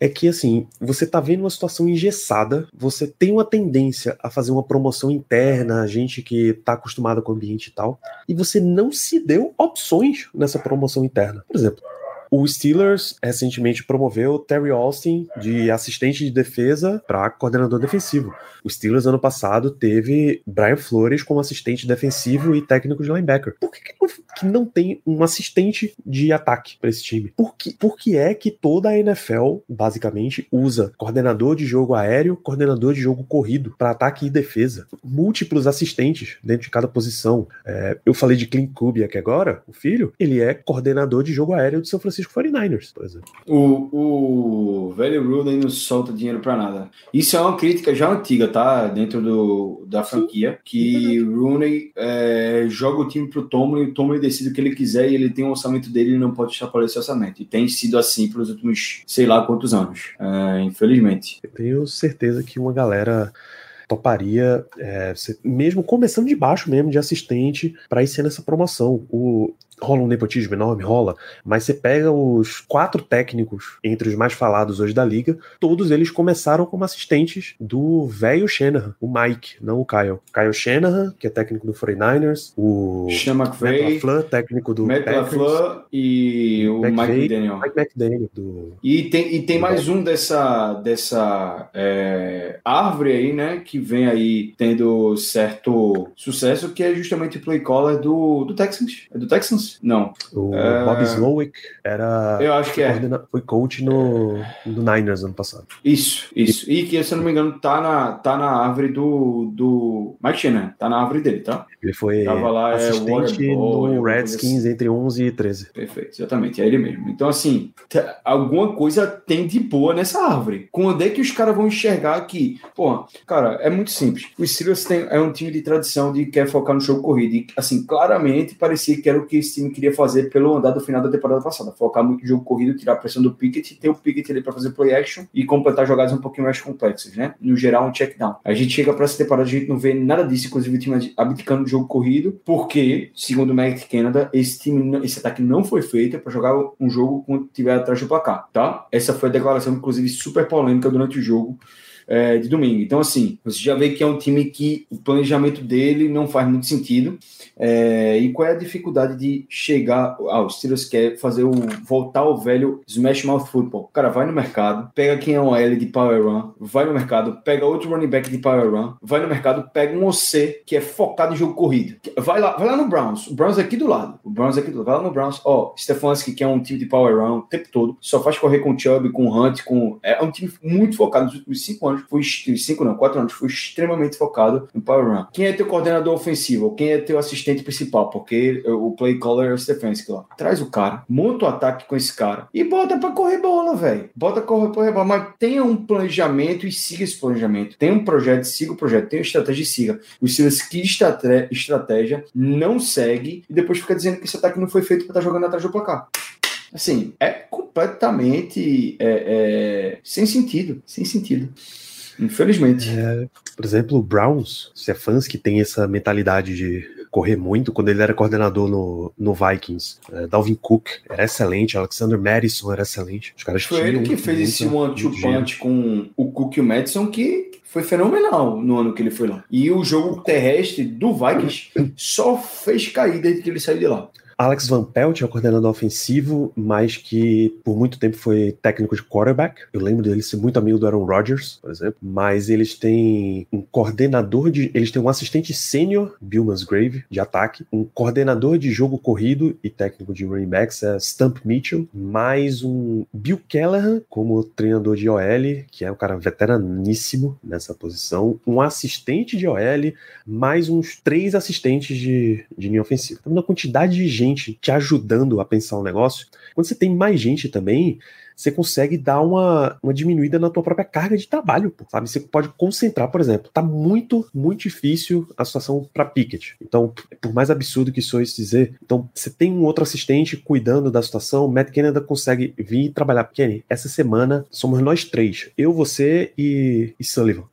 [SPEAKER 1] é que assim, você tá vendo uma situação engessada, você tem uma tendência a fazer uma promoção interna, gente que tá acostumada com o ambiente e tal, e você não se deu opções nessa promoção interna. Por exemplo, o Steelers recentemente promoveu Terry Austin de assistente de defesa para coordenador defensivo. O Steelers ano passado teve Brian Flores como assistente defensivo e técnico de linebacker. Por que, que, não, que não, tem um assistente de ataque para esse time? Por que, por que é que toda a NFL basicamente usa coordenador de jogo aéreo, coordenador de jogo corrido para ataque e defesa? Múltiplos assistentes dentro de cada posição. É, eu falei de Clint Kubiak agora, o filho, ele é coordenador de jogo aéreo de São Francisco Francisco 49ers, por exemplo.
[SPEAKER 2] O, o velho Rooney não solta dinheiro para nada. Isso é uma crítica já antiga, tá? Dentro do, da franquia, Sim, que é Rooney é, joga o time pro Tomlin, o Tomlin decide o que ele quiser e ele tem um orçamento dele e não pode escapulir esse orçamento. E tem sido assim pelos últimos, sei lá quantos anos, é, infelizmente.
[SPEAKER 1] Eu tenho certeza que uma galera toparia, é, mesmo começando de baixo mesmo, de assistente, para ir sendo essa promoção. O, rola um nepotismo enorme, rola, mas você pega os quatro técnicos entre os mais falados hoje da liga, todos eles começaram como assistentes do velho Shanahan, o Mike, não o Kyle. Kyle Shanahan, que é técnico do 49ers, o
[SPEAKER 2] Sean McVay,
[SPEAKER 1] Matt LaFleur, técnico do
[SPEAKER 2] Matt LaFleur e o McVay, Mike McDaniel.
[SPEAKER 1] Mike McDaniel do...
[SPEAKER 2] E tem, e tem mais um dessa, dessa é, árvore aí, né, que vem aí tendo certo sucesso, que é justamente o play caller do, do Texans. É do Texans? Não.
[SPEAKER 1] O é... Bob Slowick era.
[SPEAKER 2] Eu acho que é.
[SPEAKER 1] Foi coach no, no Niners ano passado.
[SPEAKER 2] Isso, isso. E que, se eu não me engano, tá na, tá na árvore do, do Mike Shanahan. Tá na árvore dele, tá?
[SPEAKER 1] Ele foi Tava lá, é, assistente é, no Redskins assim. entre 11 e 13.
[SPEAKER 2] Perfeito, exatamente. É ele mesmo. Então, assim, alguma coisa tem de boa nessa árvore. Quando é que os caras vão enxergar que, pô, cara, é muito simples. O Steelers tem, é um time de tradição de quer focar no jogo corrido. E, assim, claramente parecia que era o que esse time queria fazer pelo andar do final da temporada passada. Focar muito no jogo corrido, tirar a pressão do Pickett, ter o Pickett ali para fazer play action e completar jogadas um pouquinho mais complexas, né? No geral, um check down. A gente chega para essa temporada, a gente não vê nada disso, inclusive o time abdicando do jogo corrido, porque, segundo o Magic Canada, esse time, esse ataque não foi feito para jogar um jogo quando tiver atrás do placar, tá? Essa foi a declaração, inclusive, super polêmica durante o jogo é, de domingo. Então, assim, você já vê que é um time que o planejamento dele não faz muito sentido. É, e qual é a dificuldade de chegar. Ah, o Steelers quer fazer o. voltar ao velho Smash Mouth Football. Cara, vai no mercado, pega quem é um L de Power Run, vai no mercado, pega outro running back de Power Run, vai no mercado, pega um OC que é focado em jogo corrido. Vai lá, vai lá no Browns. O Browns é aqui do lado. O Browns é aqui do lado. Vai lá no Browns. Ó, oh, Stefanski, que é um time de Power Run o tempo todo, só faz correr com o Chubb, com o Hunt, com. É um time muito focado nos últimos cinco anos anos, cinco não, quatro anos, foi extremamente focado no Power Run. Quem é teu coordenador ofensivo? Quem é teu assistente principal? Porque o play caller é o Stefanski lá. Traz o cara, monta o ataque com esse cara e bota para correr bola, velho. Bota correr, correr bola, mas tenha um planejamento e siga esse planejamento. Tem um projeto, siga o projeto. Tem uma estratégia e siga. O Steelers que estratégia não segue e depois fica dizendo que esse ataque não foi feito para estar tá jogando atrás do placar. Assim, é completamente é, é, sem sentido, sem sentido. Infelizmente.
[SPEAKER 1] É, por exemplo, o Browns, que tem essa mentalidade de correr muito quando ele era coordenador no, no Vikings. É, Dalvin Cook era excelente, Alexander Madison era excelente. Os caras
[SPEAKER 2] Foi ele que fez esse one-two punch com o Cook e o Madison que foi fenomenal no ano que ele foi lá. E o jogo terrestre do Vikings só fez cair desde que ele saiu de lá.
[SPEAKER 1] Alex Van Pelt é o coordenador ofensivo, mas que por muito tempo foi técnico de quarterback. Eu lembro dele ser muito amigo do Aaron Rodgers, por exemplo. Mas eles têm um coordenador de. Eles têm um assistente sênior, Bill Musgrave, de ataque, um coordenador de jogo corrido e técnico de running backs, é Stump Mitchell, mais um Bill Callahan como treinador de OL, que é um cara veteraníssimo nessa posição, um assistente de OL, mais uns três assistentes de, de linha ofensiva. Então, uma quantidade de gente gente te ajudando a pensar um negócio, quando você tem mais gente também, você consegue dar uma, uma diminuída na tua própria carga de trabalho, sabe? Você pode concentrar, por exemplo. Tá muito, muito difícil a situação para Pickett. Então, por mais absurdo que isso dizer, então você tem um outro assistente cuidando da situação, Matt Canada consegue vir trabalhar. Kenny, essa semana somos nós três, eu, você e, e Sullivan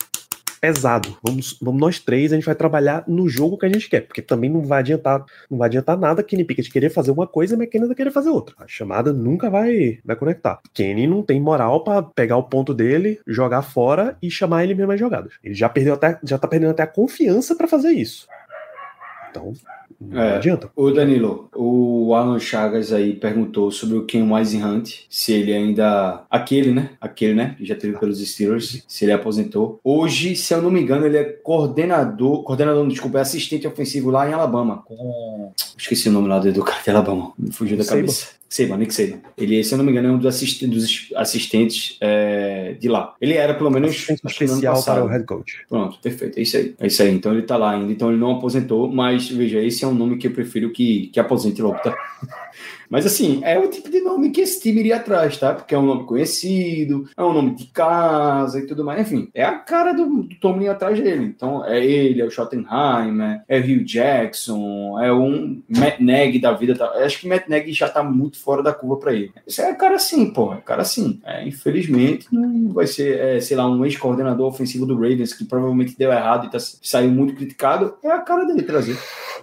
[SPEAKER 1] pesado. Vamos, vamos nós três, a gente vai trabalhar no jogo que a gente quer, porque também não vai adiantar, não vai adiantar nada Kenny Pickett querer fazer uma coisa e McKenna querer fazer outra. A chamada nunca vai, vai conectar. Kenny não tem moral para pegar o ponto dele, jogar fora e chamar ele mesmo as jogadas. Ele já perdeu até, já tá perdendo até a confiança para fazer isso. Então, não é, adianta.
[SPEAKER 2] O Danilo, o Alan Chagas aí perguntou sobre o Ken Hunt, se ele ainda. Aquele, né? Aquele, né? Que já teve pelos Steelers, se ele aposentou. Hoje, se eu não me engano, ele é coordenador. Coordenador, desculpa, é assistente ofensivo lá em Alabama. Com. Esqueci o nome lá do cara de Alabama. Me fugiu da cabeça. Saban, Nick Saban. Ele, se eu não me engano, é um dos, assist dos assistentes é, de lá. Ele era, pelo menos,
[SPEAKER 1] assistente especial para o head coach.
[SPEAKER 2] Pronto, perfeito. É isso aí. É isso aí. Então ele tá lá ainda. Então ele não aposentou, mas veja, esse é um nome que eu prefiro que, que aposente logo, tá? Mas assim, é o tipo de nome que esse time iria atrás, tá? Porque é um nome conhecido, é um nome de casa e tudo mais. Enfim, é a cara do, do Tomlin atrás dele. Então é ele, é o Schottenheimer, é o Hugh Jackson, é um Matt Nagy da vida. Tá? Eu acho que Matt Nagy já tá muito fora da curva para ele. Isso é cara assim, pô. É cara assim. É, infelizmente, não vai ser, é, sei lá, um ex-coordenador ofensivo do Ravens que provavelmente deu errado e tá, saiu muito criticado. É a cara dele trazer.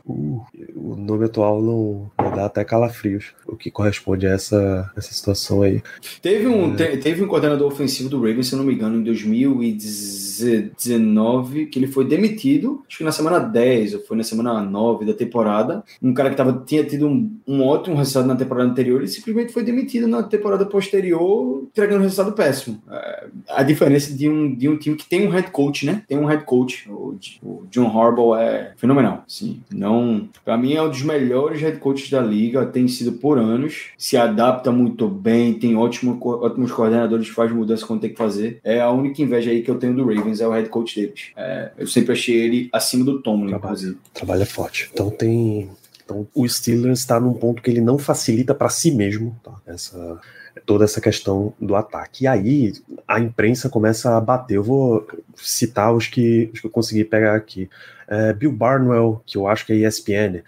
[SPEAKER 1] Uh, o nome atual não, não dá até calafrios o que corresponde a essa, essa situação aí.
[SPEAKER 2] Teve um, é... te, teve um coordenador ofensivo do Ravens, se eu não me engano, em 2019, que ele foi demitido, acho que na semana 10, ou foi na semana 9 da temporada. Um cara que tava, tinha tido um, um ótimo resultado na temporada anterior, ele simplesmente foi demitido na temporada posterior, entregando um resultado péssimo. É, a diferença de um, de um time que tem um head coach, né? Tem um head coach. O, o John Harbaugh é fenomenal. Sim, não. Para mim é um dos melhores head coaches da liga, tem sido por anos, se adapta muito bem, tem ótimo, ótimos coordenadores, faz mudança quando tem que fazer. É a única inveja aí que eu tenho do Ravens, é o head coach deles. É, eu sempre achei ele acima do Tomlin,
[SPEAKER 1] Trabalha, inclusive. Trabalha forte. Então tem. Então, o Steelers está num ponto que ele não facilita para si mesmo tá? essa, toda essa questão do ataque. E aí a imprensa começa a bater. Eu vou citar os que, os que eu consegui pegar aqui. É, Bill Barnwell, que eu acho que é ESPN,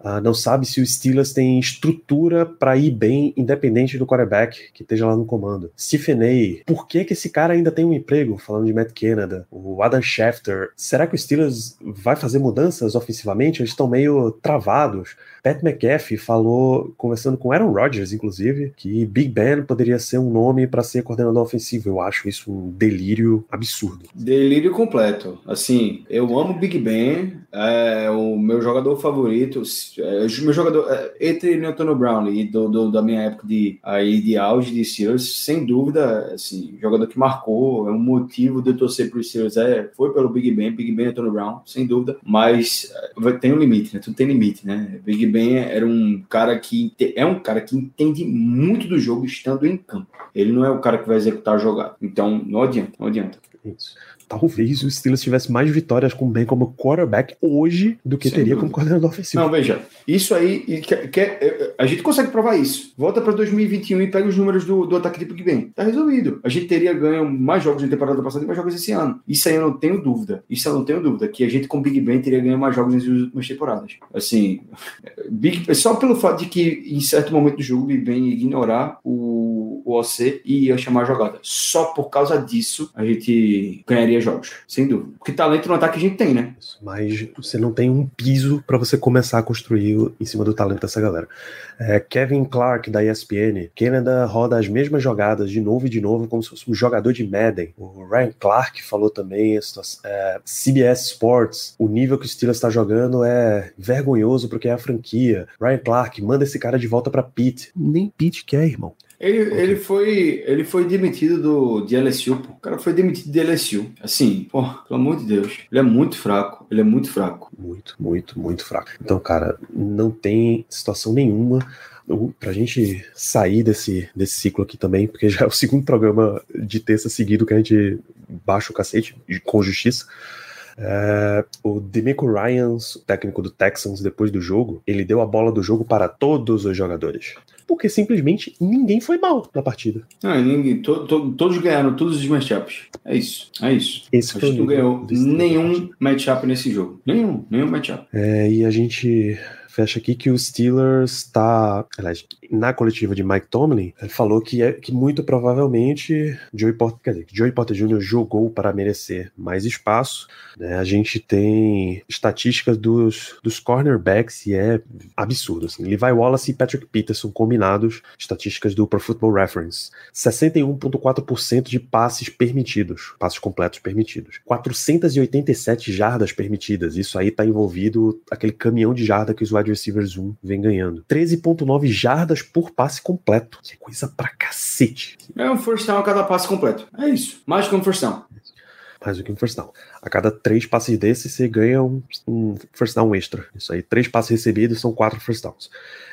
[SPEAKER 1] Uh, não sabe se o Steelers tem estrutura para ir bem, independente do quarterback que esteja lá no comando. Stephen A. Por que, que esse cara ainda tem um emprego? Falando de Matt Canada, o Adam Schefter. Será que o Steelers vai fazer mudanças ofensivamente? Eles estão meio travados. Pat McAfee falou, conversando com Aaron Rodgers, inclusive, que Big Ben poderia ser um nome para ser coordenador ofensivo. Eu acho isso um delírio absurdo.
[SPEAKER 2] Delírio completo. Assim, eu amo Big Ben, é o meu jogador favorito. É, o meu jogador é, entre Antonio Brown e do, do, da minha época de, aí, de auge de Steelers, sem dúvida, assim, jogador que marcou, é um motivo de eu torcer para Steelers, é, foi pelo Big Ben, Big Ben e Antonio Brown, sem dúvida, mas é, tem um limite, né? Tudo tem limite, né? Big Ben era um cara que é um cara que entende muito do jogo estando em campo. Ele não é o cara que vai executar a jogada. Então, não adianta, não adianta.
[SPEAKER 1] Isso. Talvez o Steelers tivesse mais vitórias com o Ben como quarterback hoje do que
[SPEAKER 2] Sem
[SPEAKER 1] teria
[SPEAKER 2] dúvida.
[SPEAKER 1] como coordenador ofensivo.
[SPEAKER 2] Não, veja, isso aí, que- que- a gente consegue provar isso. Volta para 2021 e pega os números do, do ataque de Big Ben. Tá resolvido. A gente teria ganho mais jogos na temporada passada e mais jogos esse ano. Isso aí eu não tenho dúvida. Isso eu não tenho dúvida. Que a gente com Big Ben teria ganho mais jogos nas últimas temporadas. Assim, Big, só pelo fato de que em certo momento do jogo o Big Ben ignorar o, o OC e ia chamar a jogada. Só por causa disso a gente ganharia jogos. Sem dúvida. Porque talento no ataque a gente tem, né?
[SPEAKER 1] Mas você não tem um piso para você começar a construir o- em cima do talento dessa galera. É, Kevin Clark, da ESPN, Canada roda as mesmas jogadas de novo e de novo, como se fosse um jogador de Madden. O Ryan Clark falou também, é, CBS Sports, o nível que o Steelers está jogando é vergonhoso porque é a franquia. Ryan Clark, manda esse cara de volta para Pitt. Nem Pitt quer, irmão.
[SPEAKER 2] Ele, ele, foi, ele foi demitido do, de LSU, pô. O cara foi demitido de LSU. Assim, pô, pelo amor de Deus. Ele é muito fraco. Ele é muito fraco.
[SPEAKER 1] Muito, muito, muito fraco. Então, cara, não tem situação nenhuma pra gente sair desse, desse ciclo aqui também, porque já é o segundo programa de terça seguido que a gente baixa o cacete com justiça. É, o Demico Ryans, o técnico do Texans, depois do jogo, ele deu a bola do jogo para todos os jogadores. Porque simplesmente ninguém foi mal na partida.
[SPEAKER 2] Não, e ninguém, to- to- todos ganharam todos os matchups. É isso. É isso.
[SPEAKER 1] Esse
[SPEAKER 2] A
[SPEAKER 1] foi o
[SPEAKER 2] gente não ganhou nenhum matchup nesse jogo. Nenhum, nenhum matchup.
[SPEAKER 1] É, e a gente fecha aqui que o Steelers está, na coletiva de Mike Tomlin, ele falou que é que muito provavelmente Joey Porter, quer dizer, Joey Porter Jr. jogou para merecer mais espaço. né? A gente tem estatísticas dos, dos cornerbacks e é absurdo. Assim. Levi Wallace e Patrick Peterson combinados, estatísticas do Pro Football Reference, 61,4% de passes permitidos, passes completos permitidos, 487 jardas permitidas. Isso aí tá envolvido aquele caminhão de jarda que os wide receivers 1 vem ganhando. 13,9 jardas por passe completo. Que coisa pra cacete.
[SPEAKER 2] É um first down a cada passe completo. É isso. Mais que um first down.
[SPEAKER 1] Mais do que um first down. A cada três passes desses, você ganha um, um first down extra. Isso aí, três passes recebidos são quatro first downs.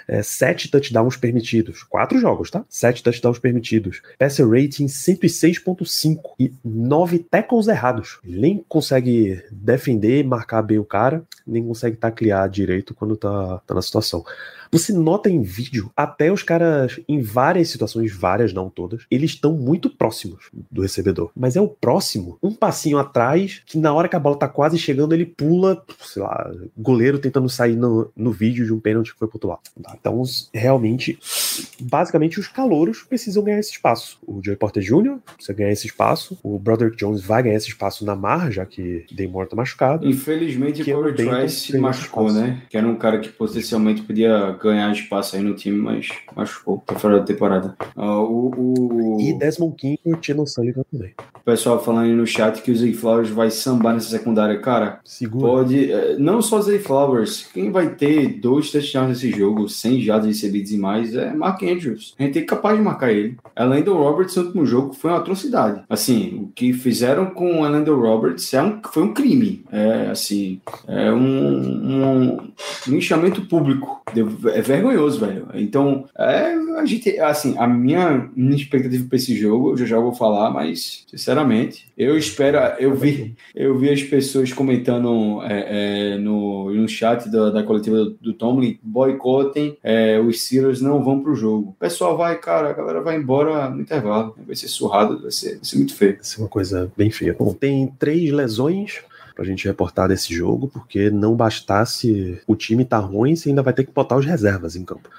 [SPEAKER 1] É, sete touchdowns permitidos. Quatro jogos, tá? Sete touchdowns permitidos. Passer rating 106.5 e nove tackles errados. Nem consegue defender, marcar bem o cara, nem consegue taclear direito quando tá, tá na situação. Você nota em vídeo, até os caras, em várias situações, várias, não todas, eles estão muito próximos do recebedor. Mas é o próximo, um passinho atrás, que na hora que a bola tá quase chegando, ele pula, sei lá, goleiro tentando sair no, no vídeo de um pênalti que foi pro outro lado. Então, realmente, basicamente, os calouros precisam ganhar esse espaço. O Joey Porter Jr. precisa ganhar esse espaço. O Broderick Jones vai ganhar esse espaço na marra, já que Daymore tá machucado.
[SPEAKER 2] Infelizmente,
[SPEAKER 1] Que
[SPEAKER 2] o Corey Trice se machucou,
[SPEAKER 1] espaço.
[SPEAKER 2] né? Que era um cara que potencialmente podia ganhar espaço aí no time, mas machucou. Tá fora da temporada. Ah, o, o-
[SPEAKER 1] E Desmond King e o Tino Sullivan também.
[SPEAKER 2] o pessoal falando aí no chat que o Zay Flowers vai sambar nessa secundária. Cara,
[SPEAKER 1] Segura.
[SPEAKER 2] pode. eh, Não só Zay Flowers. Quem vai ter dois touchdowns nesse jogo, 100 jardas recebidos e mais, é Mark Andrews. A gente tem capaz de marcar ele. Além Roberts no último jogo foi uma atrocidade. Assim, o que fizeram com o Alendo Roberts é um, foi um crime. É assim, é um, um linchamento público. É vergonhoso, velho. Então, é, a gente, assim, a minha, minha expectativa para esse jogo, eu já já vou falar, mas, sinceramente, eu espero, eu vi, eu vi as pessoas comentando é, é, no, no chat da, da coletiva do, do Tomlin, boicotem, é, os Steelers não vão pro jogo. O pessoal vai, cara, a galera vai embora no intervalo. Vai ser surrado, vai ser, vai ser muito feio.
[SPEAKER 1] Vai ser uma coisa bem feia. Bom, tem três lesões pra gente reportar desse jogo, porque não bastasse o time tá ruim, você ainda vai ter que botar os reservas em campo.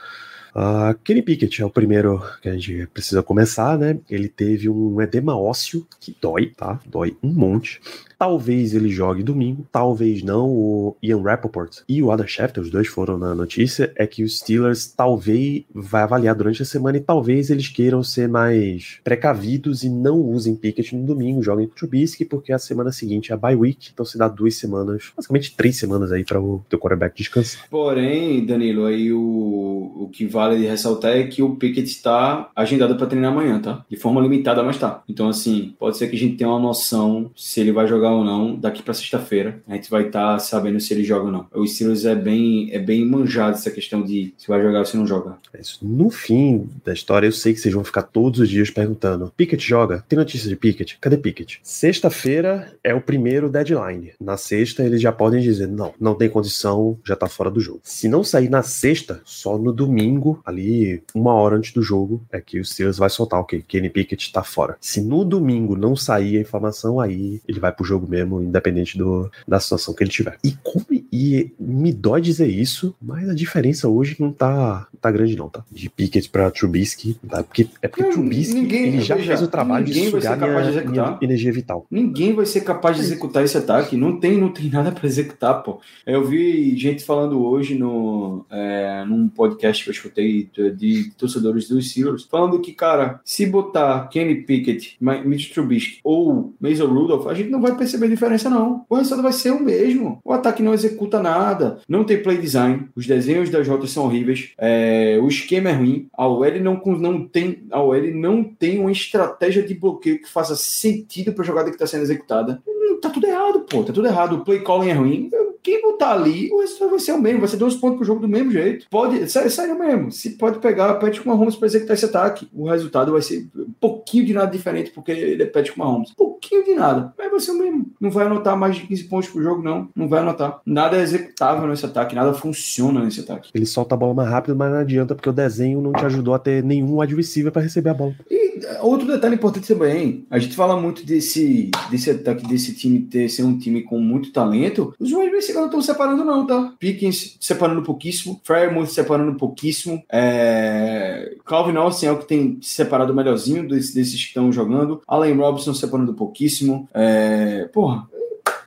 [SPEAKER 1] Uh, Kenny Pickett é o primeiro que a gente precisa começar, né? Ele teve um edema ósseo que dói, tá? Dói um monte. Talvez ele jogue domingo, talvez não. O Ian Rappaport e o Adam Schefter, os dois foram na notícia, é que os Steelers talvez vai avaliar durante a semana e talvez eles queiram ser mais precavidos e não usem Pickett no domingo, joguem com Trubisky, porque a semana seguinte é a bye week, então se dá duas semanas, basicamente três semanas aí para o teu quarterback descansar.
[SPEAKER 2] Porém, Danilo, aí o, o que vale ressaltar é que o Pickett está agendado para treinar amanhã, tá? De forma limitada, mas tá. Então, assim, pode ser que a gente tenha uma noção se ele vai jogar ou não daqui para sexta-feira. A gente vai estar tá sabendo se ele joga ou não. O Steelers é bem, é bem manjado essa questão de se vai jogar ou se não joga.
[SPEAKER 1] É no fim da história, eu sei que vocês vão ficar todos os dias perguntando: Pickett joga? Tem notícia de Pickett? Cadê Pickett? Sexta-feira é o primeiro deadline. Na sexta, eles já podem dizer: não, não tem condição, já tá fora do jogo. Se não sair na sexta, só no domingo, ali, uma hora antes do jogo, é que o Steelers vai soltar o okay, que Kenny Pickett tá fora. Se no domingo não sair a informação, aí ele vai pro jogo mesmo, independente do, da situação que ele tiver. E como e me dói dizer isso, mas a diferença hoje não tá, tá grande, não, tá? De Pickett pra Trubisky, tá? Porque, é porque o Trubisky ninguém, ele já fez o trabalho de sugar minha, de minha energia vital.
[SPEAKER 2] Ninguém vai ser capaz de executar esse ataque. Não tem, não tem nada para executar, pô. Eu vi gente falando hoje no, é, num podcast que eu escutei de, de torcedores dos Steelers, falando que, cara, se botar Kenny Pickett, Mitch Trubisky ou Mason Rudolph, a gente não vai perceber diferença, não. O resultado vai ser o mesmo. O ataque não executa nada. Não tem play design. Os desenhos das rotas são horríveis. É, o esquema é ruim. A OL não, não tem a OL não tem uma estratégia de bloqueio que faça sentido para a jogada que está sendo executada. Tá tudo errado, pô. Tá tudo errado. O play calling é ruim quem botar ali, o resultado vai ser o mesmo, vai ser dois pontos pro jogo do mesmo jeito. Pode, sério, sério mesmo. Se pode pegar Patrick Mahomes para executar esse ataque, o resultado vai ser um pouquinho de nada diferente, porque ele é Patrick Mahomes. Um pouquinho de nada. Mas vai ser o mesmo. Não vai anotar mais de 15 pontos pro jogo, não. Não vai anotar. Nada é executável nesse ataque, nada funciona nesse ataque.
[SPEAKER 1] Ele solta a bola mais rápido, mas não adianta, porque o desenho não te ajudou a ter nenhum receiver para receber a bola.
[SPEAKER 2] E outro detalhe importante também, a gente fala muito desse, desse ataque, desse time ter ser um time com muito talento. Os wide receivers não estão separando, não, tá? Pickens separando pouquíssimo, Fairmouth separando pouquíssimo, é... Calvin Austin é o que tem separado melhorzinho desses, desses que estão jogando, Allen Robinson separando pouquíssimo. É... Porra,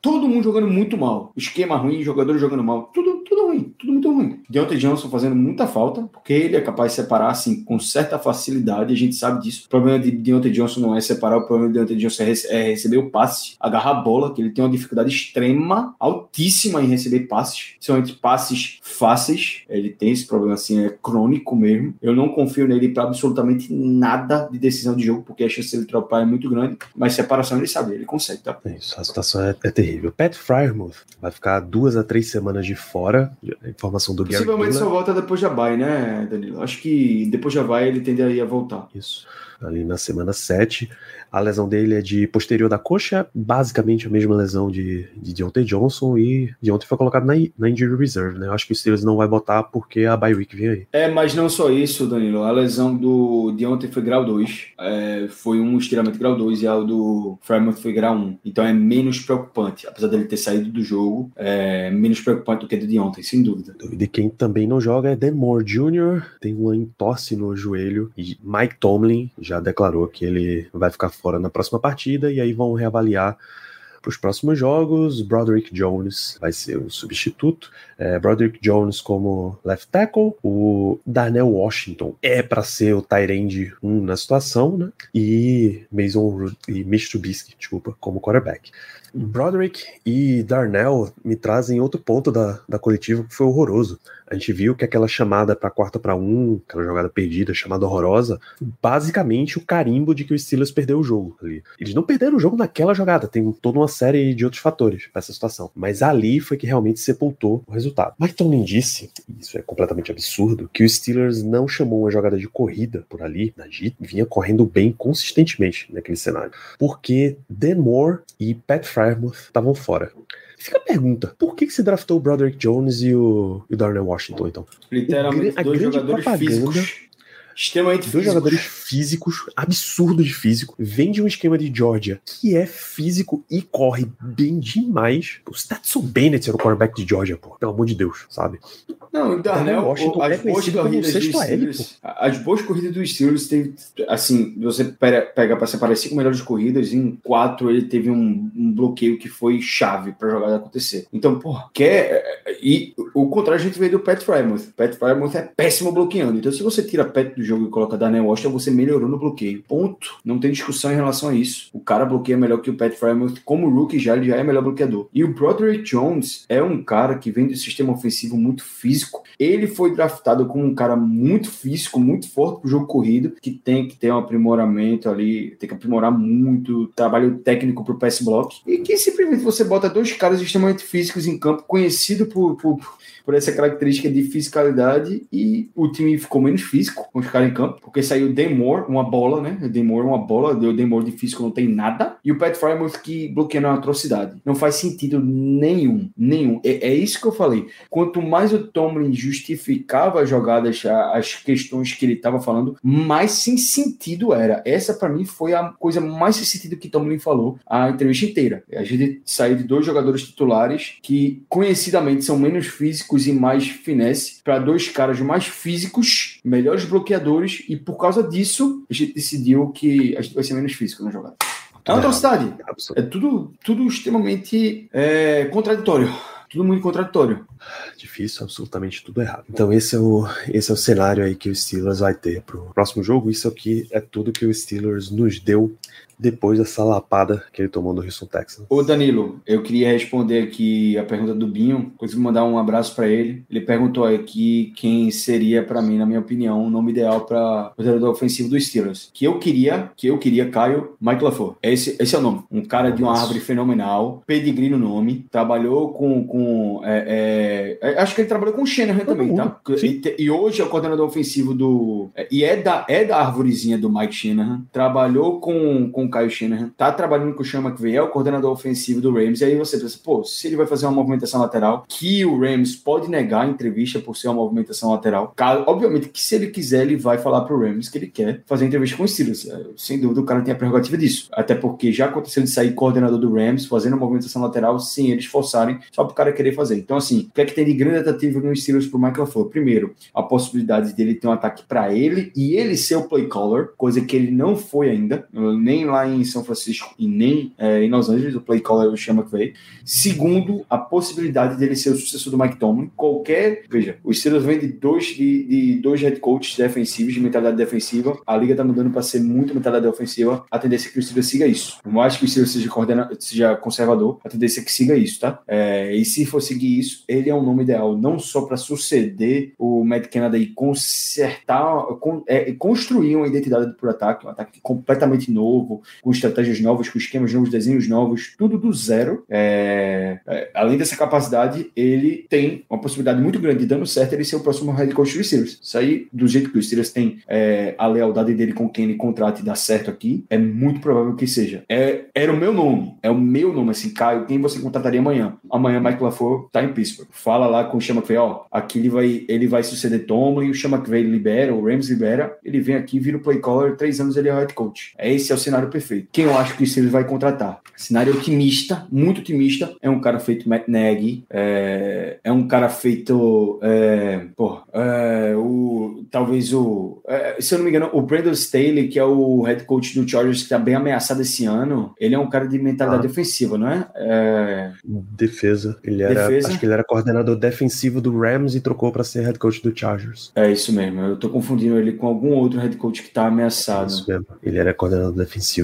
[SPEAKER 2] todo mundo jogando muito mal. Esquema ruim, jogadores jogando mal. Tudo ruim, tudo muito ruim. Deontay Johnson fazendo muita falta, porque ele é capaz de separar assim com certa facilidade, a gente sabe disso. O problema de Deontay Johnson não é separar, o problema de Deontay Johnson é, é receber o passe, agarrar a bola, que ele tem uma dificuldade extrema, altíssima em receber passes, principalmente passes fáceis. Ele tem esse problema assim, é crônico mesmo. Eu não confio nele para absolutamente nada de decisão de jogo, porque a chance de ele dropar é muito grande, mas separação ele sabe, ele consegue, tá?
[SPEAKER 1] Isso, a situação é, é terrível. Pat Fryermuth vai ficar duas a três semanas de fora. Informação do
[SPEAKER 2] Gary Possivelmente só volta depois da bye, né, Danilo? Acho que depois da bye ele tenderia a voltar.
[SPEAKER 1] Isso. Ali na semana 7. A lesão dele é de posterior da coxa, basicamente a mesma lesão de, de Deontay Johnson e Deontay foi colocado na, na injury reserve, né? Eu acho que o Steelers não vai botar porque a bye week vem aí.
[SPEAKER 2] É, mas não só isso, Danilo. A lesão do Deontay foi grau 2, é, foi um estiramento grau 2 e a do Fremont foi grau 1. Então é menos preocupante, apesar dele ter saído do jogo, é menos preocupante do que do Deontay, sem dúvida.
[SPEAKER 1] E quem também não joga é Dan Moore Jr., tem uma entorse no joelho e Mike Tomlin já declarou que ele vai ficar fora na próxima partida e aí vão reavaliar para os próximos jogos. Broderick Jones vai ser o substituto. É, Broderick Jones como left tackle. O Darnell Washington é para ser o Tyrande 1 na situação, né? E Mason e Mitch Trubisky, desculpa, como quarterback. Broderick e Darnell me trazem outro ponto da, da coletiva que foi horroroso. A gente viu que aquela chamada para quarta para um, aquela jogada perdida, chamada horrorosa, basicamente o carimbo de que o Steelers perdeu o jogo ali. Eles não perderam o jogo naquela jogada, tem toda uma série de outros fatores para essa situação. Mas ali foi que realmente sepultou o resultado. Mike Tomlin disse, isso é completamente absurdo, que o Steelers não chamou uma jogada de corrida por ali, na G, vinha correndo bem consistentemente naquele cenário. Porque Dan Moore e Pat Frymouth estavam fora. Fica a pergunta: por que, que se draftou o Broderick Jones e o, e o Darnell Washington, então?
[SPEAKER 2] Literalmente, a dois jogadores físicos extremamente
[SPEAKER 1] Dois físicos. jogadores físicos, absurdo de físico. Vem de um esquema de Georgia que é físico e corre bem demais. O Stetson Bennett era o quarterback de Georgia, pô. Pelo amor de Deus, sabe?
[SPEAKER 2] Não, o Darnell, Washington as, é boas corridas dos Steelers, as boas corridas dos Steelers teve, assim, você pega para separar cinco melhores corridas, em quatro ele teve um, um bloqueio que foi chave para a jogada acontecer. Então, porra, quer. E o contrário a gente veio do Pat Frymouth. Pat Frymouth é péssimo bloqueando. Então, se você tira Pat do jogo e coloca Daniel Washington, você melhorou no bloqueio. Ponto. Não tem discussão em relação a isso. O cara bloqueia melhor que o Pat Frymouth. Como rookie já, ele já é melhor bloqueador. E o Broderick Jones é um cara que vem do sistema ofensivo muito físico. Ele foi draftado como um cara muito físico, muito forte pro jogo corrido, que tem que ter um aprimoramento ali, tem que aprimorar muito, trabalho técnico pro pass block. E que simplesmente você bota dois caras extremamente físicos em campo, conhecido por, por por essa característica de fisicalidade e o time ficou menos físico com os caras em campo, porque saiu Demore, uma bola, né? Demore, uma bola, deu Demore de físico, não tem nada, e o Pat Frymouth que bloqueando uma atrocidade. Não faz sentido nenhum, nenhum. É, é, isso que eu falei. Quanto mais o Tomlin justificava as jogadas, as questões que ele estava falando, mais sem sentido era. Essa, para mim, foi a coisa mais sem sentido que Tomlin falou a entrevista inteira. A gente saiu de dois jogadores titulares que, conhecidamente, são menos físicos e mais finesse para dois caras mais físicos, melhores bloqueadores, e por causa disso a gente decidiu que a gente vai ser menos físico na jogada. É uma atrocidade. É tudo, tudo extremamente é, contraditório. Tudo muito contraditório.
[SPEAKER 1] Difícil, absolutamente tudo errado. Então esse é o, esse é o cenário aí que o Steelers vai ter para o próximo jogo. Isso aqui é tudo que o Steelers nos deu depois dessa lapada que ele tomou do Houston Texans.
[SPEAKER 2] Ô Danilo, eu queria responder aqui a pergunta do Binho, consegui mandar um abraço para ele. Ele perguntou aqui quem seria para mim, na minha opinião, o nome ideal para o jogador ofensivo dos Steelers. Que eu queria, que eu queria, Caio, Mike LaFleur. Esse, esse é o nome. Um cara de uma árvore fenomenal, pedigree no nome, trabalhou com, com é, é, é acho que ele trabalhou com o Shanahan também, tá? E, e, hoje é o coordenador ofensivo do é, e é da é da árvorezinha do Mike Shanahan. Trabalhou com, com Kyle Shanahan, tá trabalhando com o Sean McVay, é o coordenador ofensivo do Rams, e aí você pensa, pô, se ele vai fazer uma movimentação lateral, que o Rams pode negar a entrevista por ser uma movimentação lateral, obviamente que se ele quiser, ele vai falar pro Rams que ele quer fazer entrevista com o Steelers. É, sem dúvida, o cara tem a prerrogativa disso. Até porque já aconteceu de sair coordenador do Rams fazendo uma movimentação lateral sem eles forçarem, só pro cara querer fazer. Então, assim, o que é que tem de grande atrativo no Steelers pro Michael Floyd? Primeiro, a possibilidade dele ter um ataque para ele e ele ser o play caller, coisa que ele não foi ainda, nem lá em São Francisco e nem é, em Los Angeles, o play caller o Sean McVay. Segundo, a possibilidade dele ser o sucessor do Mike Tomlin. Qualquer. Veja, os Steelers vêm de dois, de, de dois head coaches defensivos, de mentalidade defensiva. A liga tá mudando para ser muito mentalidade ofensiva. A tendência é que o Steelers siga isso. Por mais que o Steelers seja, seja conservador, a tendência é que siga isso, tá? É, e se for seguir isso, ele é um nome ideal, não só para suceder o Matt Canada e consertar, con, é, construir uma identidade por ataque, um ataque completamente novo, com estratégias novas, com esquemas novos, desenhos novos, tudo do zero. É, é, além dessa capacidade, ele tem uma possibilidade muito grande de dando certo ele ser o próximo head coach dos Steelers. Isso aí, do jeito que os Steelers têm é, a lealdade dele com quem ele contrata e dá certo aqui, é muito provável que seja. É, era o meu nome, é o meu nome, assim, Caio, quem você contrataria amanhã? Amanhã Mike LaFleur tá em Pittsburgh. Fala lá com o Chama que ó, aqui ele vai, ele vai suceder Tomlin, o Chama que libera, o Rams libera, ele vem aqui, vira o play caller, três anos ele é head coach. Esse é o cenário perfeito. Quem eu acho que o Steelers vai contratar? Cenário otimista, muito otimista, é um cara feito Matt Nagy, é, é um cara feito, é, porra, é, o, talvez o, é, se eu não me engano, o Brandon Staley, que é o head coach do Chargers, que está bem ameaçado esse ano, ele é um cara de mentalidade ah. defensiva, não é? é?
[SPEAKER 1] Defesa. Ele era, Defesa. acho que ele era coordenador defensivo do Rams e trocou para ser head coach do Chargers.
[SPEAKER 2] É isso mesmo. Eu tô confundindo ele com algum outro head coach que está ameaçado. É isso
[SPEAKER 1] mesmo. Ele era coordenador defensivo.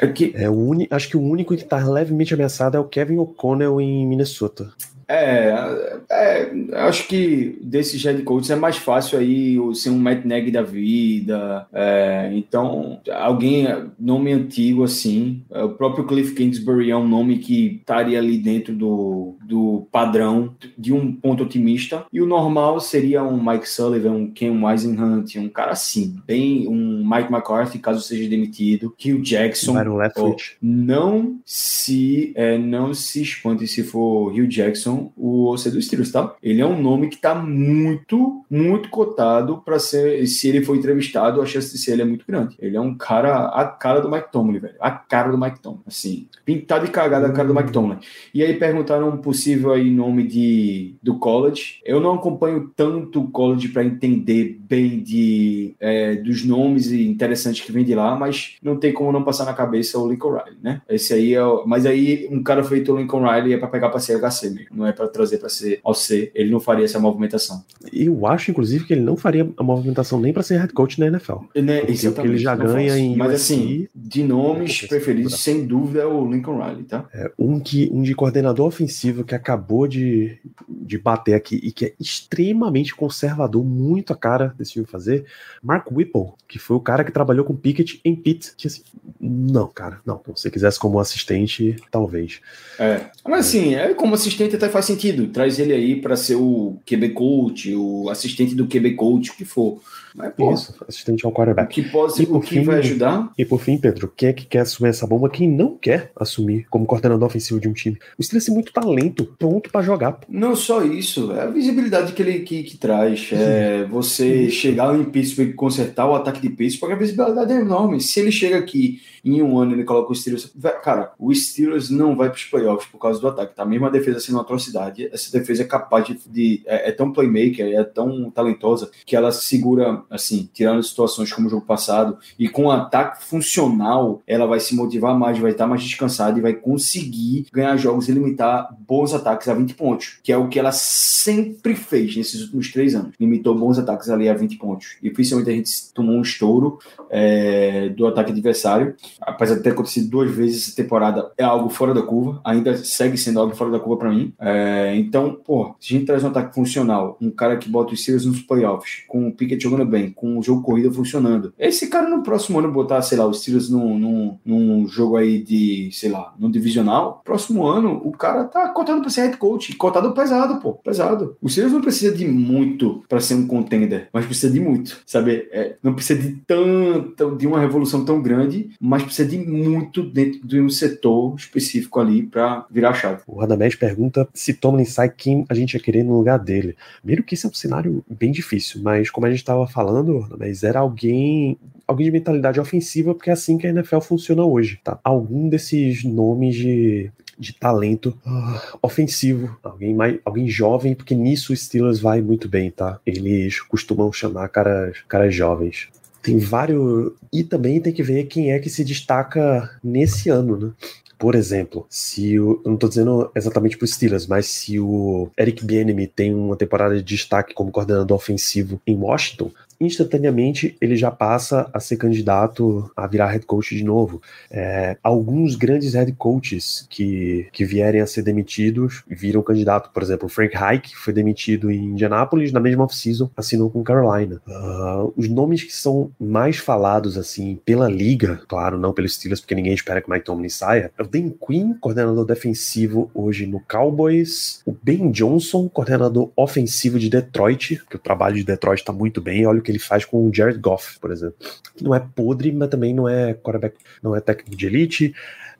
[SPEAKER 1] É que... é o uni... Acho que o único que está levemente ameaçado é o Kevin O'Connell em Minnesota.
[SPEAKER 2] É, é, acho que desses head coaches é mais fácil aí ser um Matt Neg da vida. É, então, alguém, nome antigo assim, é, o próprio Cliff Kingsbury é um nome que estaria ali dentro do, do padrão de um ponto otimista. E o normal seria um Mike Sullivan, um Ken Wisenhunt, um cara assim, bem um Mike McCarthy, caso seja demitido, Hugh Jackson. Oh, não se é, não se espante se for Hugh Jackson o OC do Steelers, tá? Ele é um nome que tá muito, muito cotado para ser. Se ele for entrevistado, a chance de ser ele é muito grande. Ele é um cara, a cara do Mike Tomlin, velho. A cara do Mike Tomlin. Assim, pintado e cagado a cara do Mike Tomlin. E aí perguntaram possível aí nome de, do college. Eu não acompanho tanto o college para entender bem de, é, dos nomes interessantes que vem de lá, mas não tem como não passar na cabeça o Lincoln Riley, né? Esse aí é. O, mas aí um cara feito o Lincoln Riley é para pegar para CHC mesmo, não é para trazer para ser ao C. Ele não faria essa movimentação.
[SPEAKER 1] Eu acho, inclusive, que ele não faria a movimentação nem para ser head coach na NFL.
[SPEAKER 2] Né?
[SPEAKER 1] Porque ele já ganha em.
[SPEAKER 2] Mas assim, de nomes preferidos, sem dúvida, é o Lincoln Riley, tá?
[SPEAKER 1] É, um, que, um de coordenador ofensivo que acabou de, de bater aqui e que é extremamente conservador, muito a cara desse time fazer, Mark Whipple, que foi o cara que trabalhou com Pickett em Pitt. Que assim, não, cara, não. Se você quisesse como assistente, talvez.
[SPEAKER 2] É. Mas assim, é, como assistente até faz sentido. Traz ele aí para ser o QB coach, o assistente do QB coach, o que for. Mas, pô,
[SPEAKER 1] Isso, assistente ao quarterback.
[SPEAKER 2] O que, pode,
[SPEAKER 1] E por
[SPEAKER 2] o que
[SPEAKER 1] fim-
[SPEAKER 2] vai ajudar?
[SPEAKER 1] E por fim, Pedro, quem é que quer assumir essa bomba? Quem não quer assumir como coordenador ofensivo de um time? O Steelers tem muito talento, pronto pra jogar. pô.
[SPEAKER 2] Não só isso, é a visibilidade que ele que, que traz. É você chegar em Pittsburgh e consertar o ataque de Pittsburgh, a visibilidade é enorme. Se ele chega aqui em um ano ele coloca o Steelers. Cara, o Steelers não vai para os playoffs por causa do ataque, tá? Mesmo a defesa sendo uma atrocidade, essa defesa é capaz de. de- é, é tão playmaker, é tão talentosa, que ela segura, assim, tirando situações como o jogo passado, e com o ataque funcional, ela vai se motivar mais, vai estar mais descansada e vai conseguir ganhar jogos e limitar bons ataques a 20 pontos, que é o que ela sempre fez nesses últimos três anos. Limitou bons ataques ali a 20 pontos. E principalmente a gente tomou um estouro é, do ataque adversário. Apesar de ter acontecido duas vezes essa temporada, é algo fora da curva. Ainda segue sendo algo fora da curva para mim. É, então, pô, se a gente traz um ataque funcional, um cara que bota os Steelers nos playoffs, com o Pickett jogando bem, com o jogo corrida funcionando, esse cara no próximo ano botar, sei lá, os Steelers num, num, num jogo aí de, sei lá, num divisional, próximo ano o cara tá cotado para ser head coach, cotado pesado, pô, pesado. O Steelers não precisa de muito para ser um contender, mas precisa de muito, sabe? É, não precisa de tanta, de uma revolução tão grande, mas precisa de muito dentro de um setor específico ali para virar a chave.
[SPEAKER 1] O Radamés pergunta se Tomlin sai, quem a gente ia querer no lugar dele. Primeiro que esse é um cenário bem difícil, mas como a gente estava falando, Radamés, era alguém alguém de mentalidade ofensiva, porque é assim que a NFL funciona hoje, tá? Algum desses nomes de de talento ah, ofensivo, alguém mais, alguém jovem, porque nisso o Steelers vai muito bem, tá? Eles costumam chamar caras, caras jovens. Tem vários. E também tem que ver quem é que se destaca nesse ano, né? Por exemplo, se o. Eu não tô dizendo exatamente pro Steelers, mas se o Eric Bieniemy tem uma temporada de destaque como coordenador ofensivo em Washington, instantaneamente ele já passa a ser candidato a virar head coach de novo. É, alguns grandes head coaches que, que vierem a ser demitidos viram candidato. Por exemplo, Frank Reich foi demitido em Indianapolis, na mesma off-season assinou com Carolina. Uh, os nomes que são mais falados assim pela liga, claro, não pelos Steelers, porque ninguém espera que o Mike Tomlin saia, é o Dan Quinn, coordenador defensivo hoje no Cowboys, o Ben Johnson, coordenador ofensivo de Detroit, que o trabalho de Detroit está muito bem, olha o que ele faz com o Jared Goff, por exemplo, que não é podre, mas também não é quarterback, não é técnico de elite.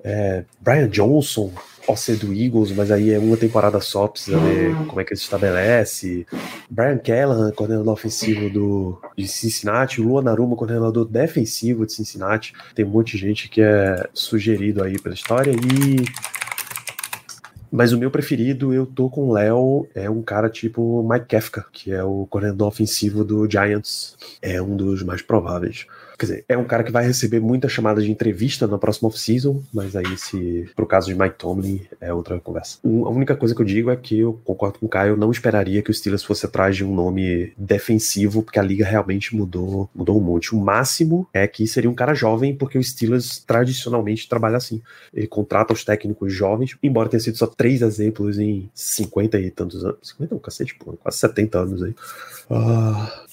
[SPEAKER 1] É, Brian Johnson, OC do Eagles, mas aí é uma temporada só, precisa ver como é que ele se estabelece. Brian Callahan, coordenador ofensivo do, de Cincinnati, o Luan Naruma, coordenador defensivo de Cincinnati. Tem um monte de gente que é sugerido aí pela história e mas o meu preferido, eu tô com o Léo, é um cara tipo Mike Kafka, que é o coordenador ofensivo do Giants. É um dos mais prováveis. Quer dizer, é um cara que vai receber muita chamada de entrevista na próxima off-season, mas aí, se pro caso de Mike Tomlin, é outra conversa. Um, a única coisa que eu digo é que eu concordo com o Caio, não esperaria que o Steelers fosse atrás de um nome defensivo, porque a liga realmente mudou, mudou um monte. O máximo é que seria um cara jovem, porque o Steelers tradicionalmente trabalha assim. Ele contrata os técnicos jovens, embora tenha sido só três exemplos em 50 e tantos anos. 50 não, cacete, pô, quase 70 anos aí. Ah,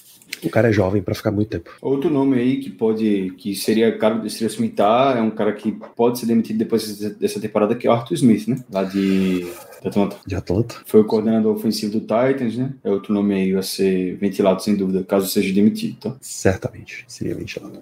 [SPEAKER 1] o cara é jovem para ficar muito tempo.
[SPEAKER 2] Outro nome aí que pode, que seria caro de se assumitar, é um cara que pode ser demitido depois dessa temporada, que é o Arthur Smith, né? Lá de, de Atlanta.
[SPEAKER 1] De Atlanta.
[SPEAKER 2] Foi o coordenador ofensivo do Titans, né? É outro nome aí a ser ventilado, sem dúvida, caso seja demitido, tá?
[SPEAKER 1] Certamente seria ventilado.